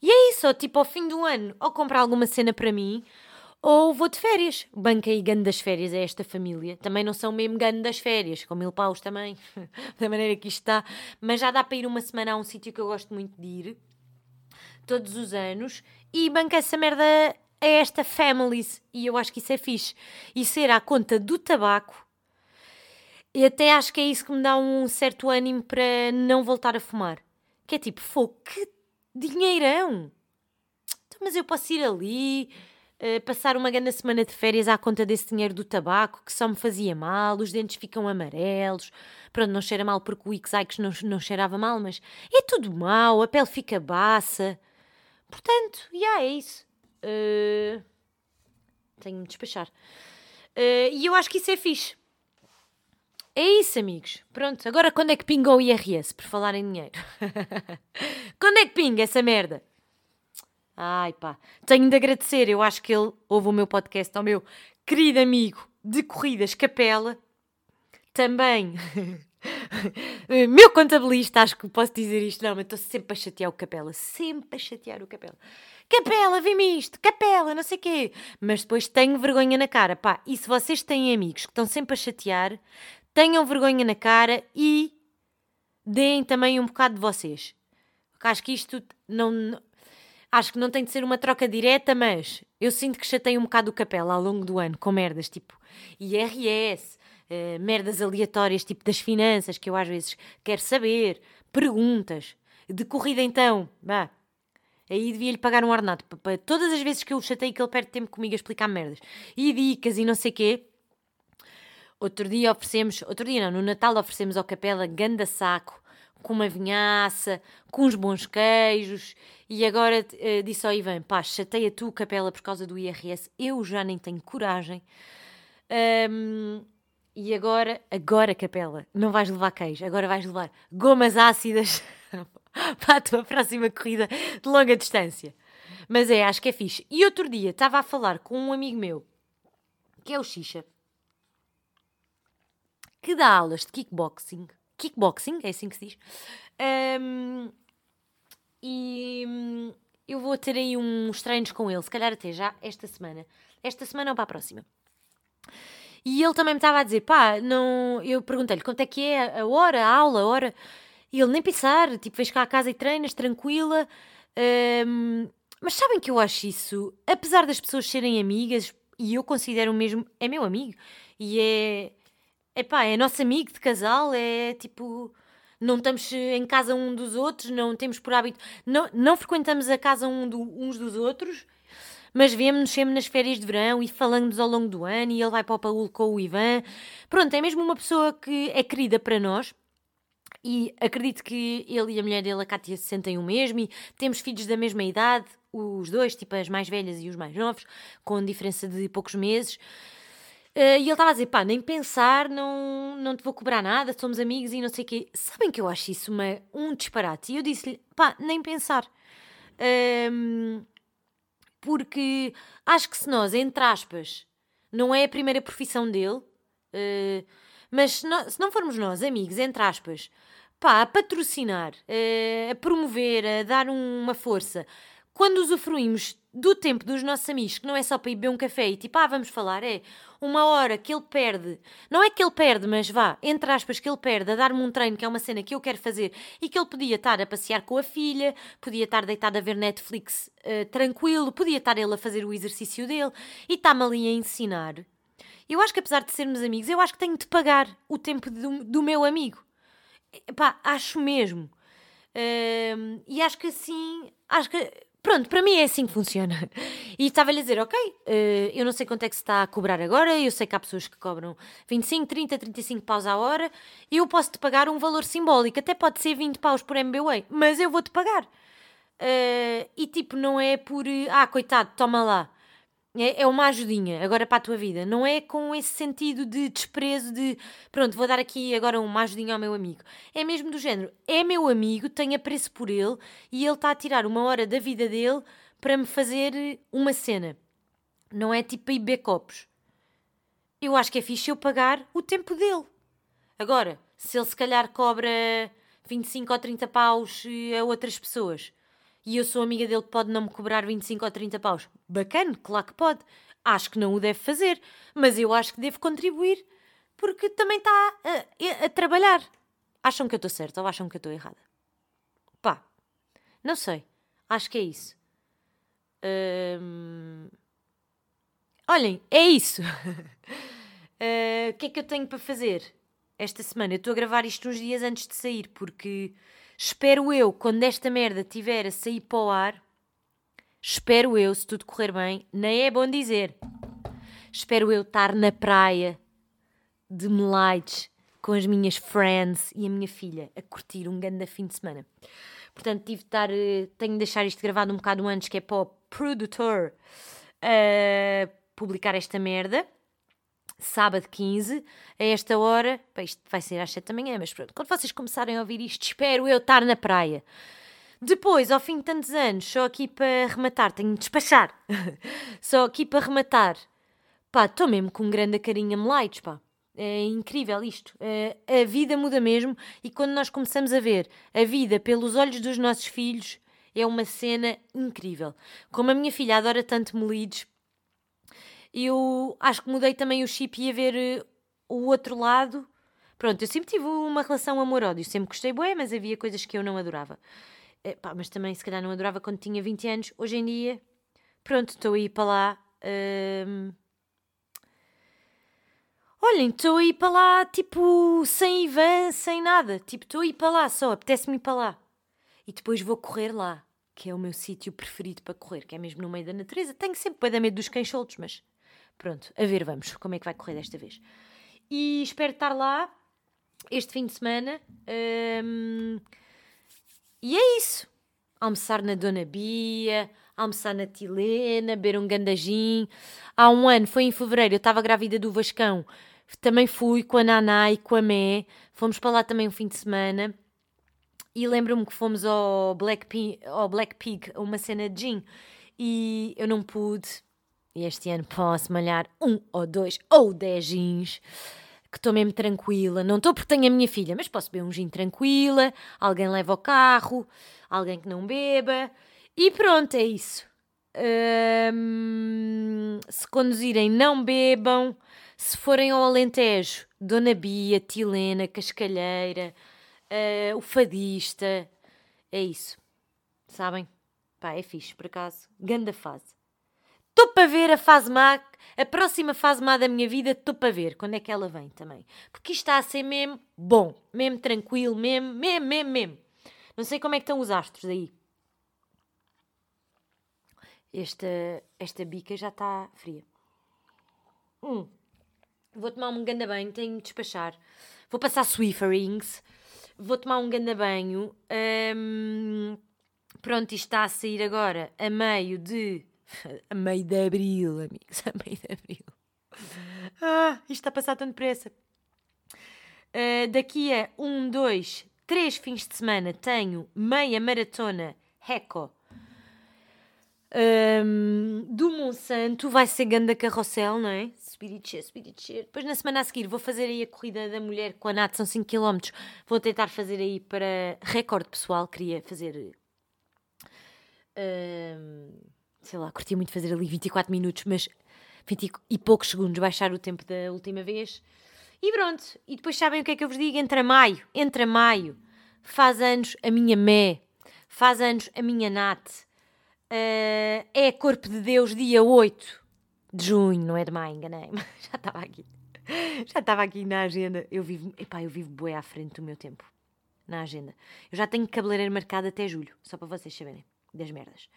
e é isso, tipo, ao fim do ano, ou comprar alguma cena para mim, ou vou de férias. Banca e gano das férias é esta família. Também não são mesmo gano das férias, com mil paus também, da maneira que isto está. Mas já dá para ir uma semana a um sítio que eu gosto muito de ir, todos os anos, e banca essa merda a esta families. E eu acho que isso é fixe. E ser à conta do tabaco. E até acho que é isso que me dá um certo ânimo para não voltar a fumar. Que é tipo, fogo, que dinheirão! Então, mas eu posso ir ali, eh, passar uma grande semana de férias à conta desse dinheiro do tabaco que só me fazia mal, os dentes ficam amarelos. Pronto, não cheira mal porque o Ixaix não, não cheirava mal, mas é tudo mal, a pele fica baça. Portanto, já yeah, é isso. Uh, tenho de despachar. Uh, e eu acho que isso é fixe. É isso, amigos. Pronto, agora quando é que pingou o IRS, por falar em dinheiro? quando é que pinga essa merda? Ai pá, tenho de agradecer, eu acho que ele ouve o meu podcast ao meu querido amigo de corridas Capela, também meu contabilista, acho que posso dizer isto, não, mas estou sempre a chatear o Capela, sempre a chatear o Capela. Capela, vê-me isto, Capela, não sei quê. Mas depois tenho vergonha na cara, pá, e se vocês têm amigos que estão sempre a chatear, tenham vergonha na cara e deem também um bocado de vocês. Porque acho que isto não, Acho que não tem de ser uma troca direta, mas eu sinto que chatei um bocado o capela ao longo do ano com merdas tipo IRS, eh, merdas aleatórias tipo das finanças que eu às vezes quero saber, perguntas. De corrida então. Aí devia-lhe pagar um ordenado para, para todas as vezes que eu o chatei que ele perde tempo comigo a explicar merdas. E dicas e não sei quê. Outro dia oferecemos, outro dia não, no Natal oferecemos ao Capela ganda saco, com uma vinhaça, com uns bons queijos, e agora uh, disse ao Ivan, pá, chateia tu, Capela, por causa do IRS, eu já nem tenho coragem. Um, e agora, agora, Capela, não vais levar queijo, agora vais levar gomas ácidas para a tua próxima corrida de longa distância. Mas é, acho que é fixe. E outro dia estava a falar com um amigo meu, que é o Xixa, que dá aulas de kickboxing. Kickboxing, é assim que se diz. Um, e hum, eu vou ter aí uns treinos com ele, se calhar até já esta semana. Esta semana ou para a próxima. E ele também me estava a dizer, pá, não... eu perguntei-lhe quanto é que é a hora, a aula, a hora. E ele nem pensar, tipo, vens cá a casa e treinas, tranquila. Um, mas sabem que eu acho isso, apesar das pessoas serem amigas, e eu considero mesmo, é meu amigo, e é, é pá, é nosso amigo de casal, é tipo, não estamos em casa um dos outros, não temos por hábito, não, não frequentamos a casa um do, uns dos outros, mas vemos-nos sempre nas férias de verão e falamos ao longo do ano e ele vai para o Paulo com o Ivan. Pronto, é mesmo uma pessoa que é querida para nós. E acredito que ele e a mulher dele, a Cátia, se sentem o mesmo e temos filhos da mesma idade, os dois, tipo as mais velhas e os mais novos, com diferença de poucos meses. Uh, e ele estava a dizer, pá, nem pensar, não, não te vou cobrar nada, somos amigos e não sei o quê. Sabem que eu acho isso uma, um disparate? E eu disse-lhe, pá, nem pensar. Um, porque acho que se nós, entre aspas, não é a primeira profissão dele, uh, mas se não, se não, formos nós, amigos, entre aspas, pá, a patrocinar, uh, a promover, a dar uma força, quando usufruímos do tempo dos nossos amigos, que não é só para ir beber um café e tipo, ah, vamos falar, é uma hora que ele perde, não é que ele perde, mas vá, entre aspas, que ele perde a dar-me um treino, que é uma cena que eu quero fazer e que ele podia estar a passear com a filha, podia estar deitado a ver Netflix uh, tranquilo, podia estar ele a fazer o exercício dele e está-me ali a ensinar. Eu acho que apesar de sermos amigos, eu acho que tenho de pagar o tempo do, do meu amigo. Pá, acho mesmo. Uh, e acho que assim, acho que Pronto, para mim é assim que funciona. E estava-lhe a dizer, ok, uh, eu não sei quanto é que se está a cobrar agora, eu sei que há pessoas que cobram 25, 30, 35 paus à hora, e eu posso-te pagar um valor simbólico, até pode ser 20 paus por MBWay, mas eu vou-te pagar. Uh, e tipo, não é por, ah, coitado, toma lá. É, é uma ajudinha agora para a tua vida. Não é com esse sentido de desprezo de pronto, vou dar aqui agora uma ajudinha ao meu amigo. É mesmo do género, é meu amigo, tenho apreço por ele e ele está a tirar uma hora da vida dele para me fazer uma cena. Não é tipo ir beber copos. Eu acho que é fixe eu pagar o tempo dele. Agora, se ele se calhar cobra 25 ou 30 paus a outras pessoas e eu sou amiga dele, pode não me cobrar 25 ou 30 paus. Bacana, claro que pode. Acho que não o deve fazer, mas eu acho que devo contribuir porque também está a, a, trabalhar. Acham que eu estou certa ou acham que eu estou errada? Pá, não sei. Acho que é isso. Olhem, é isso. Eh, o uh, que é que eu tenho para fazer esta semana? Eu estou a gravar isto uns dias antes de sair porque Espero eu, quando esta merda tiver a sair para o ar, espero eu, se tudo correr bem, nem é bom dizer. Espero eu estar na praia de Melites com as minhas friends e a minha filha a curtir um grande fim de semana. Portanto, tive de estar, eh, tenho de deixar isto gravado um bocado antes, que é para o produtor uh, publicar esta merda sábado 15, a esta hora, isto vai ser às 7 da manhã, mas pronto, quando vocês começarem a ouvir isto, espero eu estar na praia. Depois, ao fim de tantos anos, só aqui para rematar, tenho de despachar, só aqui para rematar, pá, estou mesmo com um grande carinho a Melites, pá. É incrível isto. É, a vida muda mesmo e quando nós começamos a ver a vida pelos olhos dos nossos filhos, é uma cena incrível. Como a minha filha adora tanto Melides, eu acho que mudei também o chip e a ver eh, o outro lado. Pronto, eu sempre tive uma relação amor-ódio, sempre gostei bué, mas havia coisas que eu não adorava. É, pá, mas também se calhar não adorava quando tinha 20 anos. Hoje em dia, pronto, estou a ir para lá. Hum... Olhem, estou a ir para lá, tipo, sem Ivan, sem nada. Tipo, estou a ir para lá só, apetece-me ir para lá. E depois vou correr lá. que é o meu sítio preferido para correr, que é mesmo no meio da natureza. Tenho sempre para dar medo dos cães soltos, mas pronto, a ver, vamos, como é que vai correr desta vez. E espero estar lá este fim de semana. Hum, e é isso. Almoçar na Dona Bia, almoçar na Tilena, beber um gandajim. Há um ano, foi em fevereiro, eu estava grávida do Vascão. Também fui com a Naná e com a Mé. Fomos para lá também um fim de semana. E lembro-me que fomos ao Black, Pig, ao Black Pig, uma cena de gin. E eu não pude. E este ano posso malhar um ou dois ou dez gins. Que estou mesmo tranquila. Não estou porque tenho a minha filha, mas posso beber um gin tranquila. Alguém leva o carro. Alguém que não beba. E pronto, é isso. se conduzirem, não bebam. Se forem ao Alentejo, Dona Bia, Tilena, Cascalheira, uh, o Fadista, é isso. Sabem? Pá, é fixe, por acaso. Ganda fase. Estou para ver a fase má, a próxima fase má da minha vida, estou para ver quando é que ela vem também. Porque isto está a ser mesmo bom, mesmo tranquilo, mesmo, mesmo, mesmo, mesmo. Não sei como é que estão os astros aí. Esta, esta bica já está fria. Hum. Vou tomar um ganda banho, tenho de despachar. Vou passar Swifferings. Vou tomar um ganda banho. Pronto, isto está a sair agora a meio de. a meio de abril, amigos. A meio de abril. Ah, isto está a passar tão depressa. Uh, daqui a um, dois, três fins de semana tenho meia maratona Reco um, do Monsanto. Vai ser ganda carrossel, não é? Subir e descer, subir. Depois na semana a seguir vou fazer aí a corrida da mulher com a Nat, são 5 km. Vou tentar fazer aí para recorde pessoal. Queria fazer. Um, sei lá, curtia muito fazer ali 24 minutos, mas 20 e poucos segundos, baixar o tempo da última vez. E pronto. E depois sabem o que é que eu vos digo? Entra maio, entra maio. Faz anos a minha Mé, faz anos a minha Nat. Uh, é Corpo de Deus, dia 8 de junho, não é de maio, enganei-me. Já estava aqui. Já estava aqui na agenda. Eu vivo, epá, eu vivo bué à frente do meu tempo. Na agenda. Eu já tenho cabeleireiro marcado até julho, só para vocês saberem das merdas.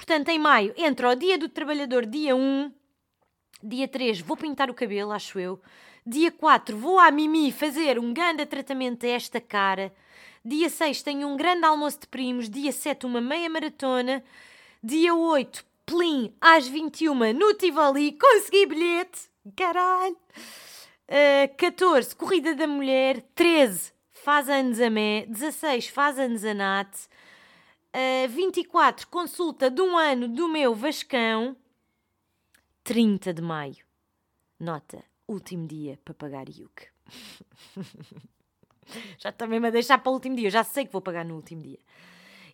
Portanto, em maio, entra o Dia do Trabalhador, dia 1. Dia 3, vou pintar o cabelo, acho eu. Dia 4, vou à Mimi fazer um grande tratamento a esta cara. Dia 6, tenho um grande almoço de primos. Dia 7, uma meia maratona. Dia 8, Plim, às 21 no Tivoli, consegui bilhete. Caralho! Uh, 14, Corrida da Mulher. 13, faz anos a Mé. 16, faz anos a Nat. Uh, 24, consulta de um ano do meu Vascão. 30 de maio. Nota, último dia para pagar IUC. já também me a deixar para o último dia. Já sei que vou pagar no último dia.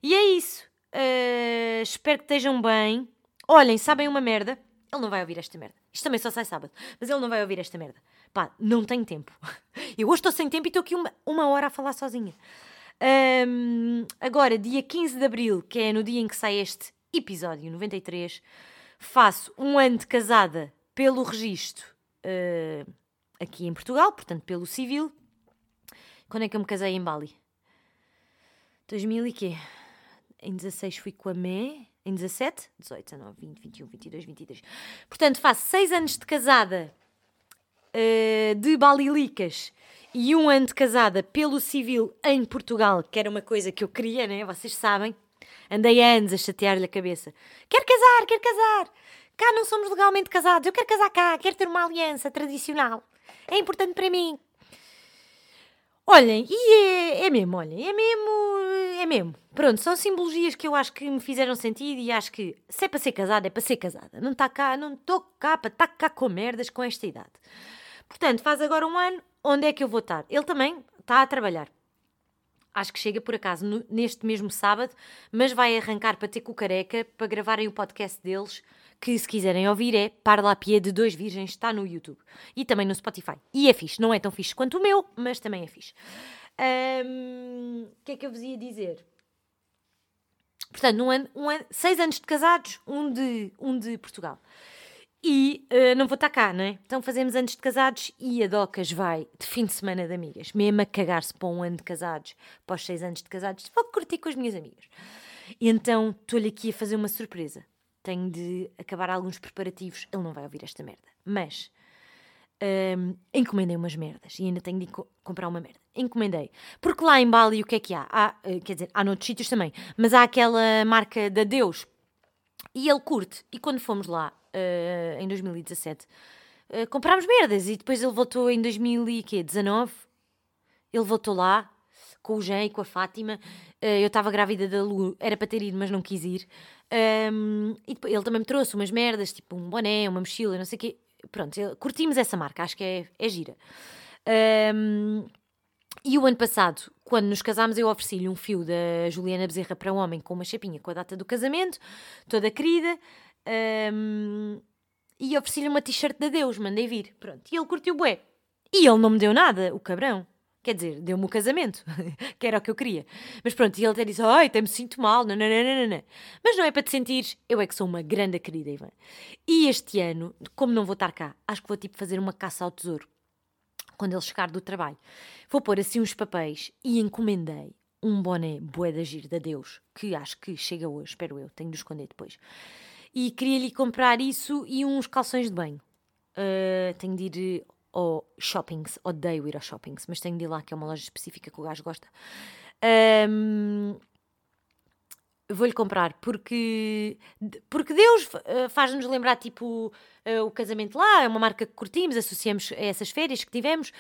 E é isso. Uh, espero que estejam bem. Olhem, sabem uma merda? Ele não vai ouvir esta merda. Isto também só sai sábado. Mas ele não vai ouvir esta merda. Pá, não tenho tempo. Eu hoje estou sem tempo e estou aqui uma, uma hora a falar sozinha. Um, agora, dia 15 de Abril, que é no dia em que sai este episódio, 93, faço um ano de casada pelo registro uh, aqui em Portugal, portanto pelo civil. Quando é que eu me casei em Bali? 2000 e quê? Em 16 fui com a Mé. Em 17, 18, 19, 20, 21, 22, 23. Portanto, faço 6 anos de casada uh, de Balilicas e um ano de casada pelo civil em Portugal, que era uma coisa que eu queria, né? Vocês sabem. Andei anos a chatear-lhe a cabeça. Quero casar, quero casar. Cá não somos legalmente casados. Eu quero casar cá, quero ter uma aliança tradicional. É importante para mim. Olhem, e é, é mesmo, olhem, é mesmo, é mesmo. Pronto, são simbologias que eu acho que me fizeram sentido e acho que se é para ser casada, é para ser casada. Não está cá, não estou cá para estar cá com merdas com esta idade. Portanto, faz agora um ano, onde é que eu vou estar? Ele também está a trabalhar. Acho que chega por acaso no, neste mesmo sábado, mas vai arrancar para ter com o careca para gravarem o podcast deles que se quiserem ouvir é Parlapié de Dois Virgens, está no YouTube e também no Spotify. E é fixe, não é tão fixe quanto o meu, mas também é fixe. O um, que é que eu vos ia dizer? Portanto, um ano, um ano, seis anos de casados, um de, um de Portugal. E uh, não vou estar cá, não é? Então fazemos anos de casados e a Docas vai de fim de semana de amigas, mesmo a cagar-se para um ano de casados, para os seis anos de casados, vou curtir com as minhas amigas. E então estou-lhe aqui a fazer uma surpresa. Tenho de acabar alguns preparativos. Ele não vai ouvir esta merda. Mas um, encomendei umas merdas e ainda tenho de co comprar uma merda. Encomendei. Porque lá em Bali o que é que há? há uh, quer dizer, há noutros sítios também, mas há aquela marca da Deus e ele curte. E quando fomos lá uh, em 2017, uh, comprámos merdas e depois ele voltou em 2019. Ele voltou lá com o Jean e com a Fátima. Uh, eu estava grávida da Lu, era para ter ido, mas não quis ir. Um, e depois, ele também me trouxe umas merdas, tipo um boné, uma mochila, não sei o quê pronto, curtimos essa marca, acho que é, é gira. Um, e o ano passado, quando nos casámos, eu ofereci-lhe um fio da Juliana Bezerra para um homem com uma chapinha com a data do casamento, toda querida, um, e ofereci-lhe uma t-shirt da Deus, mandei vir. Pronto, e ele curtiu bué. E ele não me deu nada, o cabrão. Quer dizer, deu-me o casamento, que era o que eu queria. Mas pronto, e ele até disse: Ai, até me sinto mal, não, Mas não é para te sentir, eu é que sou uma grande querida, Ivan. E este ano, como não vou estar cá, acho que vou tipo fazer uma caça ao tesouro. Quando ele chegar do trabalho, vou pôr assim uns papéis e encomendei um boné bué da giro da Deus, que acho que chega hoje, espero eu, tenho de esconder depois. E queria-lhe comprar isso e uns calções de banho. Uh, tenho de ir ou shoppings, odeio ir aos shoppings, mas tenho de ir lá, que é uma loja específica que o gajo gosta. Um, Vou-lhe comprar porque, porque Deus eh, faz-nos lembrar tipo eh, o casamento lá, é uma marca que curtimos, associamos a essas férias que tivemos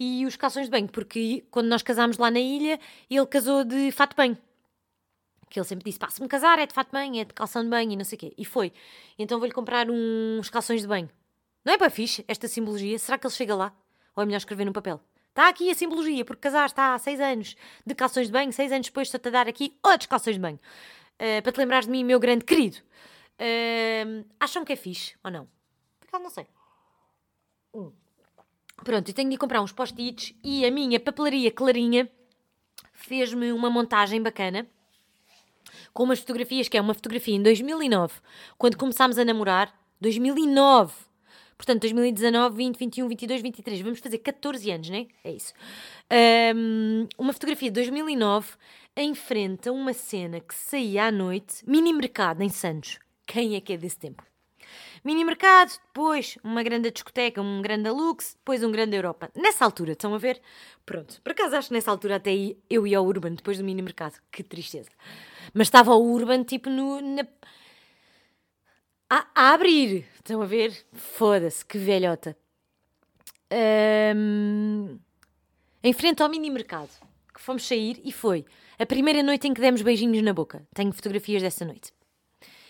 e os calções de banho, porque quando nós casámos lá na ilha, ele casou de fato de banho. Que ele sempre disse: pá, se me casar é de fato banho, é de calção de banho e não sei o quê. E foi. Então vou-lhe comprar uns calções de banho. Não é para fixe esta simbologia? Será que ele chega lá? Ou é melhor escrever num papel? Está aqui a simbologia, porque casar está há seis anos de calções de banho, seis anos depois estou-te a dar aqui outros calções de banho. Uh, para te lembrares de mim, meu grande querido. Uh, acham que é fixe ou não? Não sei. Hum. Pronto, eu tenho de ir comprar uns post-its e a minha papelaria Clarinha fez-me uma montagem bacana com umas fotografias, que é uma fotografia em 2009, quando começámos a namorar. 2009! Portanto, 2019, 20, 21, 22, 23. Vamos fazer 14 anos, não é? É isso. Um, uma fotografia de 2009 em frente a uma cena que saía à noite, mini mercado em Santos. Quem é que é desse tempo? Mini mercado, depois uma grande discoteca, um grande Lux, depois um grande Europa. Nessa altura, estão a ver? Pronto, por acaso acho que nessa altura até eu ia ao Urban depois do mini mercado. Que tristeza. Mas estava o Urban tipo no, na, a, a abrir. Estão a ver? Foda-se, que velhota. Um, em frente ao mini mercado, que fomos sair e foi a primeira noite em que demos beijinhos na boca. Tenho fotografias dessa noite.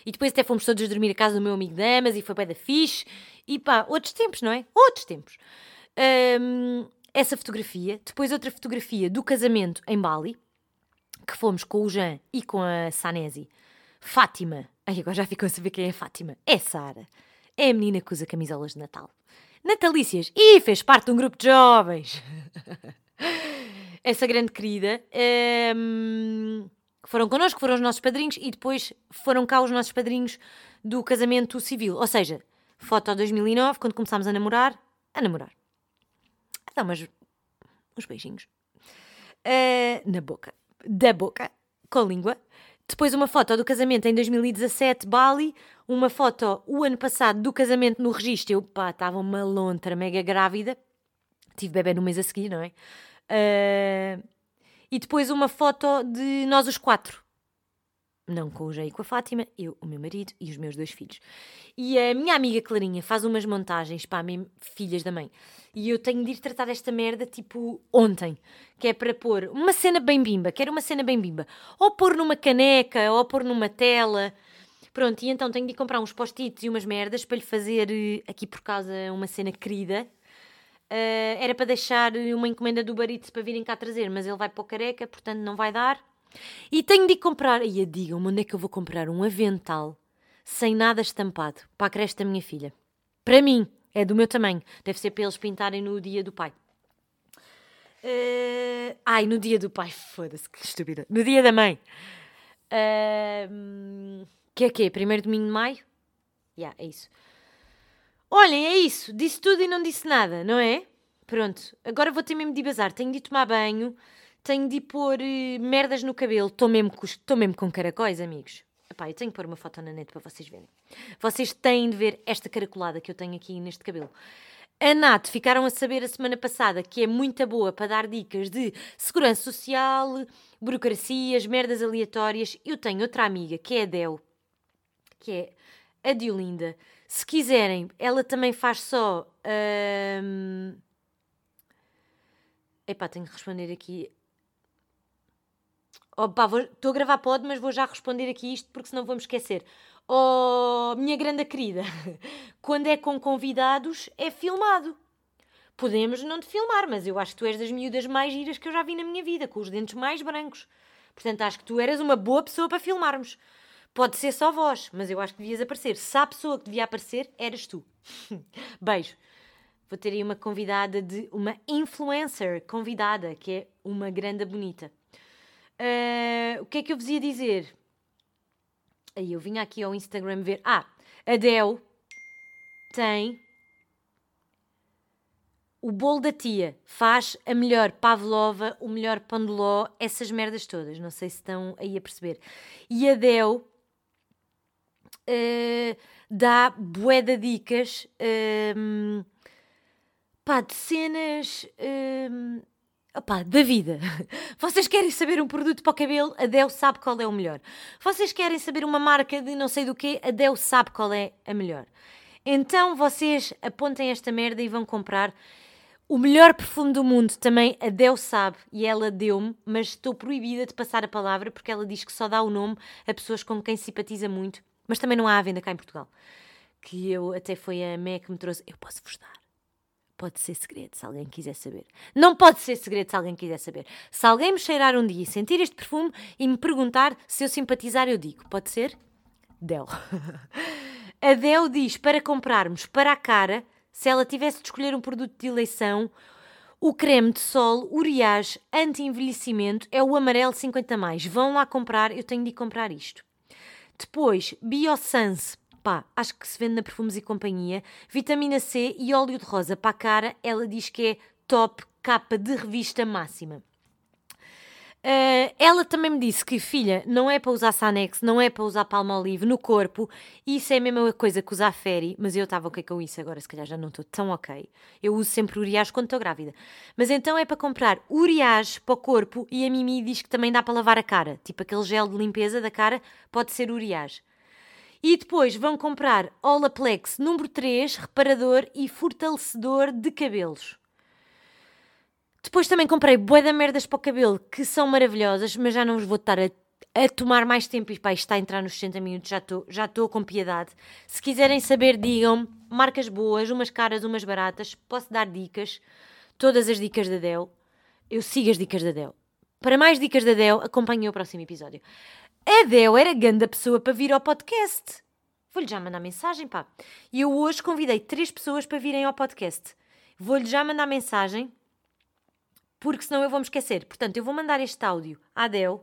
E depois até fomos todos dormir a casa do meu amigo Damas e foi bem da fixe. E pá, outros tempos, não é? Outros tempos. Um, essa fotografia. Depois outra fotografia do casamento em Bali, que fomos com o Jean e com a Sanesi. Fátima. Ai, agora já ficou a saber quem é Fátima. É Sara. É a menina que usa camisolas de Natal. Natalícias. E fez parte de um grupo de jovens. Essa grande querida. Um, foram connosco, foram os nossos padrinhos e depois foram cá os nossos padrinhos do casamento civil. Ou seja, foto 2009, quando começámos a namorar. A namorar. Dar umas, uns beijinhos. Uh, na boca. Da boca. Com a língua. Depois uma foto do casamento em 2017, Bali. Uma foto o ano passado do casamento no registro. Eu, pá, estava uma lontra mega grávida. Tive bebê no mês a seguir, não é? Uh, e depois uma foto de nós os quatro. Não com o Jay e com a Fátima, eu, o meu marido e os meus dois filhos. E a minha amiga Clarinha faz umas montagens para mim, filhas da mãe. E eu tenho de ir tratar esta merda tipo ontem. Que é para pôr uma cena bem bimba. Quero uma cena bem bimba. Ou pôr numa caneca, ou pôr numa tela. Pronto, e então tenho de comprar uns post-its e umas merdas para lhe fazer eh, aqui por causa uma cena querida. Uh, era para deixar uma encomenda do Barito para virem cá trazer, mas ele vai para o careca, portanto não vai dar. E tenho de comprar. E digam-me onde é que eu vou comprar um avental sem nada estampado para a creche da minha filha. Para mim, é do meu tamanho. Deve ser para eles pintarem no dia do pai. Uh... Ai, no dia do pai, foda-se, que estúpida. No dia da mãe. Uh... Que é que é? Primeiro domingo de maio? Já, yeah, é isso. Olhem, é isso. Disse tudo e não disse nada, não é? Pronto. Agora vou ter mesmo de bazar. Tenho de tomar banho tenho de pôr eh, merdas no cabelo. Estou mesmo, com- mesmo com caracóis, amigos. Epá, eu tenho que pôr uma foto na net para vocês verem. Vocês têm de ver esta caracolada que eu tenho aqui neste cabelo. A Nath ficaram a saber a semana passada que é muito boa para dar dicas de segurança social, burocracias, merdas aleatórias. Eu tenho outra amiga que é a Del, que é a Diolinda. Se quiserem, ela também faz só. hum, Epá, tenho que responder aqui. Opa, estou a gravar pod, mas vou já responder aqui isto porque senão vou-me esquecer. Oh, minha grande querida, quando é com convidados é filmado. Podemos não te filmar, mas eu acho que tu és das miúdas mais giras que eu já vi na minha vida, com os dentes mais brancos. Portanto, acho que tu eras uma boa pessoa para filmarmos. Pode ser só vós, mas eu acho que devias aparecer. Se há pessoa que devia aparecer, eras tu. Beijo. Vou ter aí uma convidada de uma influencer convidada, que é uma grande bonita. Ah, o que é que eu vos ia dizer? Aí eu vinha aqui ao Instagram ver. Ah, a Del tem o bolo da tia. Faz a melhor pavlova, o melhor pão de ló, essas merdas todas. Não sei se estão aí a perceber. E a Del ah, dá bué de dicas ahm, pá, de cenas ahm, opá, da vida. Vocês querem saber um produto para o cabelo? A Del sabe qual é o melhor. Vocês querem saber uma marca de não sei do quê? A Del sabe qual é a melhor. Então vocês apontem esta merda e vão comprar o melhor perfume do mundo. Também a Del sabe e ela deu-me, mas estou proibida de passar a palavra porque ela diz que só dá o nome a pessoas com quem simpatiza muito. Mas também não há à venda cá em Portugal. Que eu até foi a Mé que me trouxe. Eu posso vos dar. Pode ser segredo, se alguém quiser saber. Não pode ser segredo se alguém quiser saber. Se alguém me cheirar um dia e sentir este perfume e me perguntar se eu simpatizar, eu digo. Pode ser? Del. A Del diz para comprarmos para a cara, se ela tivesse de escolher um produto de eleição, o creme de sol Uriage anti-envelhecimento é o amarelo 50 mais. Vão lá comprar, eu tenho de comprar isto. Depois, Biosense, pá, acho que se vende na Perfumes e Companhia. Vitamina C e óleo de rosa para a cara, ela diz que é top capa de revista máxima. Ah, ela também me disse que, filha, não é para usar Sanex, não é para usar Palmolive no corpo, isso é a mesma coisa que usar Fairy, mas eu estava ok com isso, agora se calhar já não estou tão ok. Eu uso sempre Uriage quando estou grávida. Mas então é para comprar Uriage para o corpo e a Mimi diz que também dá para lavar a cara, tipo aquele gel de limpeza da cara, pode ser Uriage. E depois vão comprar Olaplex número 3, reparador e fortalecedor de cabelos. Depois também comprei bué de merdas para o cabelo, que são maravilhosas, mas já não vos vou estar a, a tomar mais tempo e pá, está a entrar nos 60 minutos, já estou já com piedade. Se quiserem saber, digam marcas boas, umas caras, umas baratas, posso dar dicas, todas as dicas da Del. Eu sigo as dicas da Del. Para mais dicas da Del, acompanhem o próximo episódio. A Del era grande a pessoa para vir ao podcast. Vou-lhe já mandar mensagem, pá. E eu hoje convidei três pessoas para virem ao podcast. Vou-lhe já mandar mensagem porque senão eu vou-me esquecer. Portanto, eu vou mandar este áudio à Adele.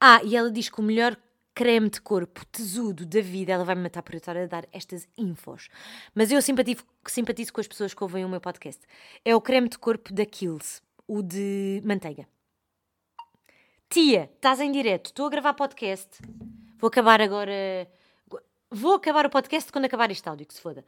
Ah, e ela diz que o melhor creme de corpo tesudo da vida, ela vai me matar por eu estar a dar estas infos. Mas eu simpatizo, simpatizo com as pessoas que ouvem o meu podcast. É o creme de corpo da Kills, o de manteiga. Tia, estás em direto, estou a gravar podcast. Vou acabar agora. Vou acabar o podcast quando acabar este áudio, que se foda.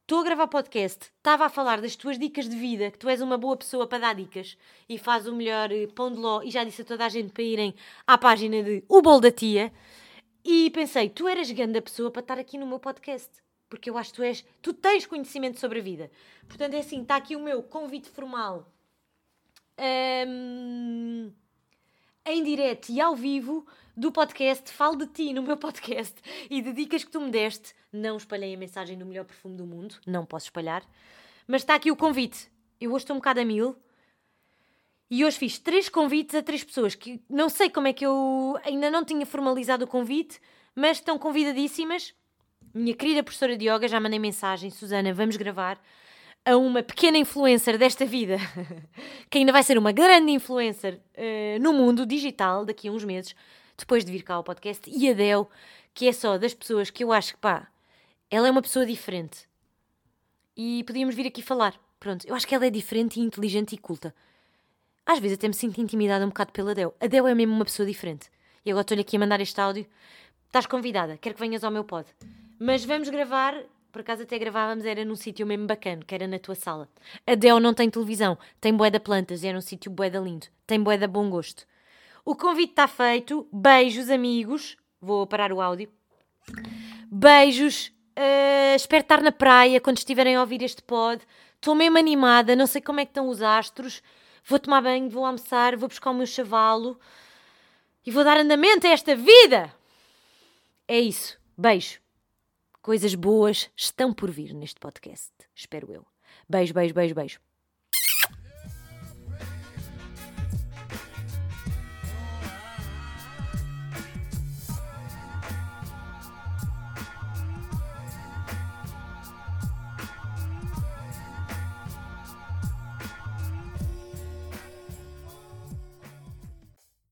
Estou a gravar podcast, estava a falar das tuas dicas de vida, que tu és uma boa pessoa para dar dicas e faz o melhor eh, pão de ló e já disse a toda a gente para irem à página de O Bolo da Tia e pensei, tu eras grande pessoa para estar aqui no meu podcast, porque eu acho que tu és, tu tens conhecimento sobre a vida. Portanto é assim, está aqui o meu convite formal hum, em direto e ao vivo do podcast Falo de Ti no meu podcast e de dicas que tu me deste. Não espalhei a mensagem do melhor perfume do mundo, não posso espalhar. Mas está aqui o convite. Eu hoje estou um bocado a mil. E hoje fiz três convites a três pessoas que não sei como é que eu ainda não tinha formalizado o convite, mas estão convidadíssimas. Minha querida professora de yoga, já mandei mensagem, Susana, vamos gravar a uma pequena influencer desta vida, que ainda vai ser uma grande influencer eh, no mundo digital daqui a uns meses, depois de vir cá ao podcast, e a Del, que é só das pessoas que eu acho que, pá, ela é uma pessoa diferente. E podíamos vir aqui falar. Pronto, eu acho que ela é diferente e inteligente e culta. Às vezes até me sinto intimidada um bocado pela Deu. A Deu é mesmo uma pessoa diferente. E agora estou-lhe aqui a mandar este áudio. Estás convidada, quero que venhas ao meu pod. Mas vamos gravar, por acaso até gravávamos, era num sítio mesmo bacana, que era na tua sala. A Deu não tem televisão, tem bué de plantas, era um sítio bué de lindo, tem bué de bom gosto. O convite está feito, beijos amigos, vou parar o áudio. Beijos, uh, espero estar na praia quando estiverem a ouvir este pod. Estou mesmo animada, não sei como é que estão os astros. Vou tomar banho, vou almoçar, vou buscar o meu chavalo e vou dar andamento a esta vida. É isso. Beijo. Coisas boas estão por vir neste podcast, espero eu. Beijo, beijo, beijo, beijo.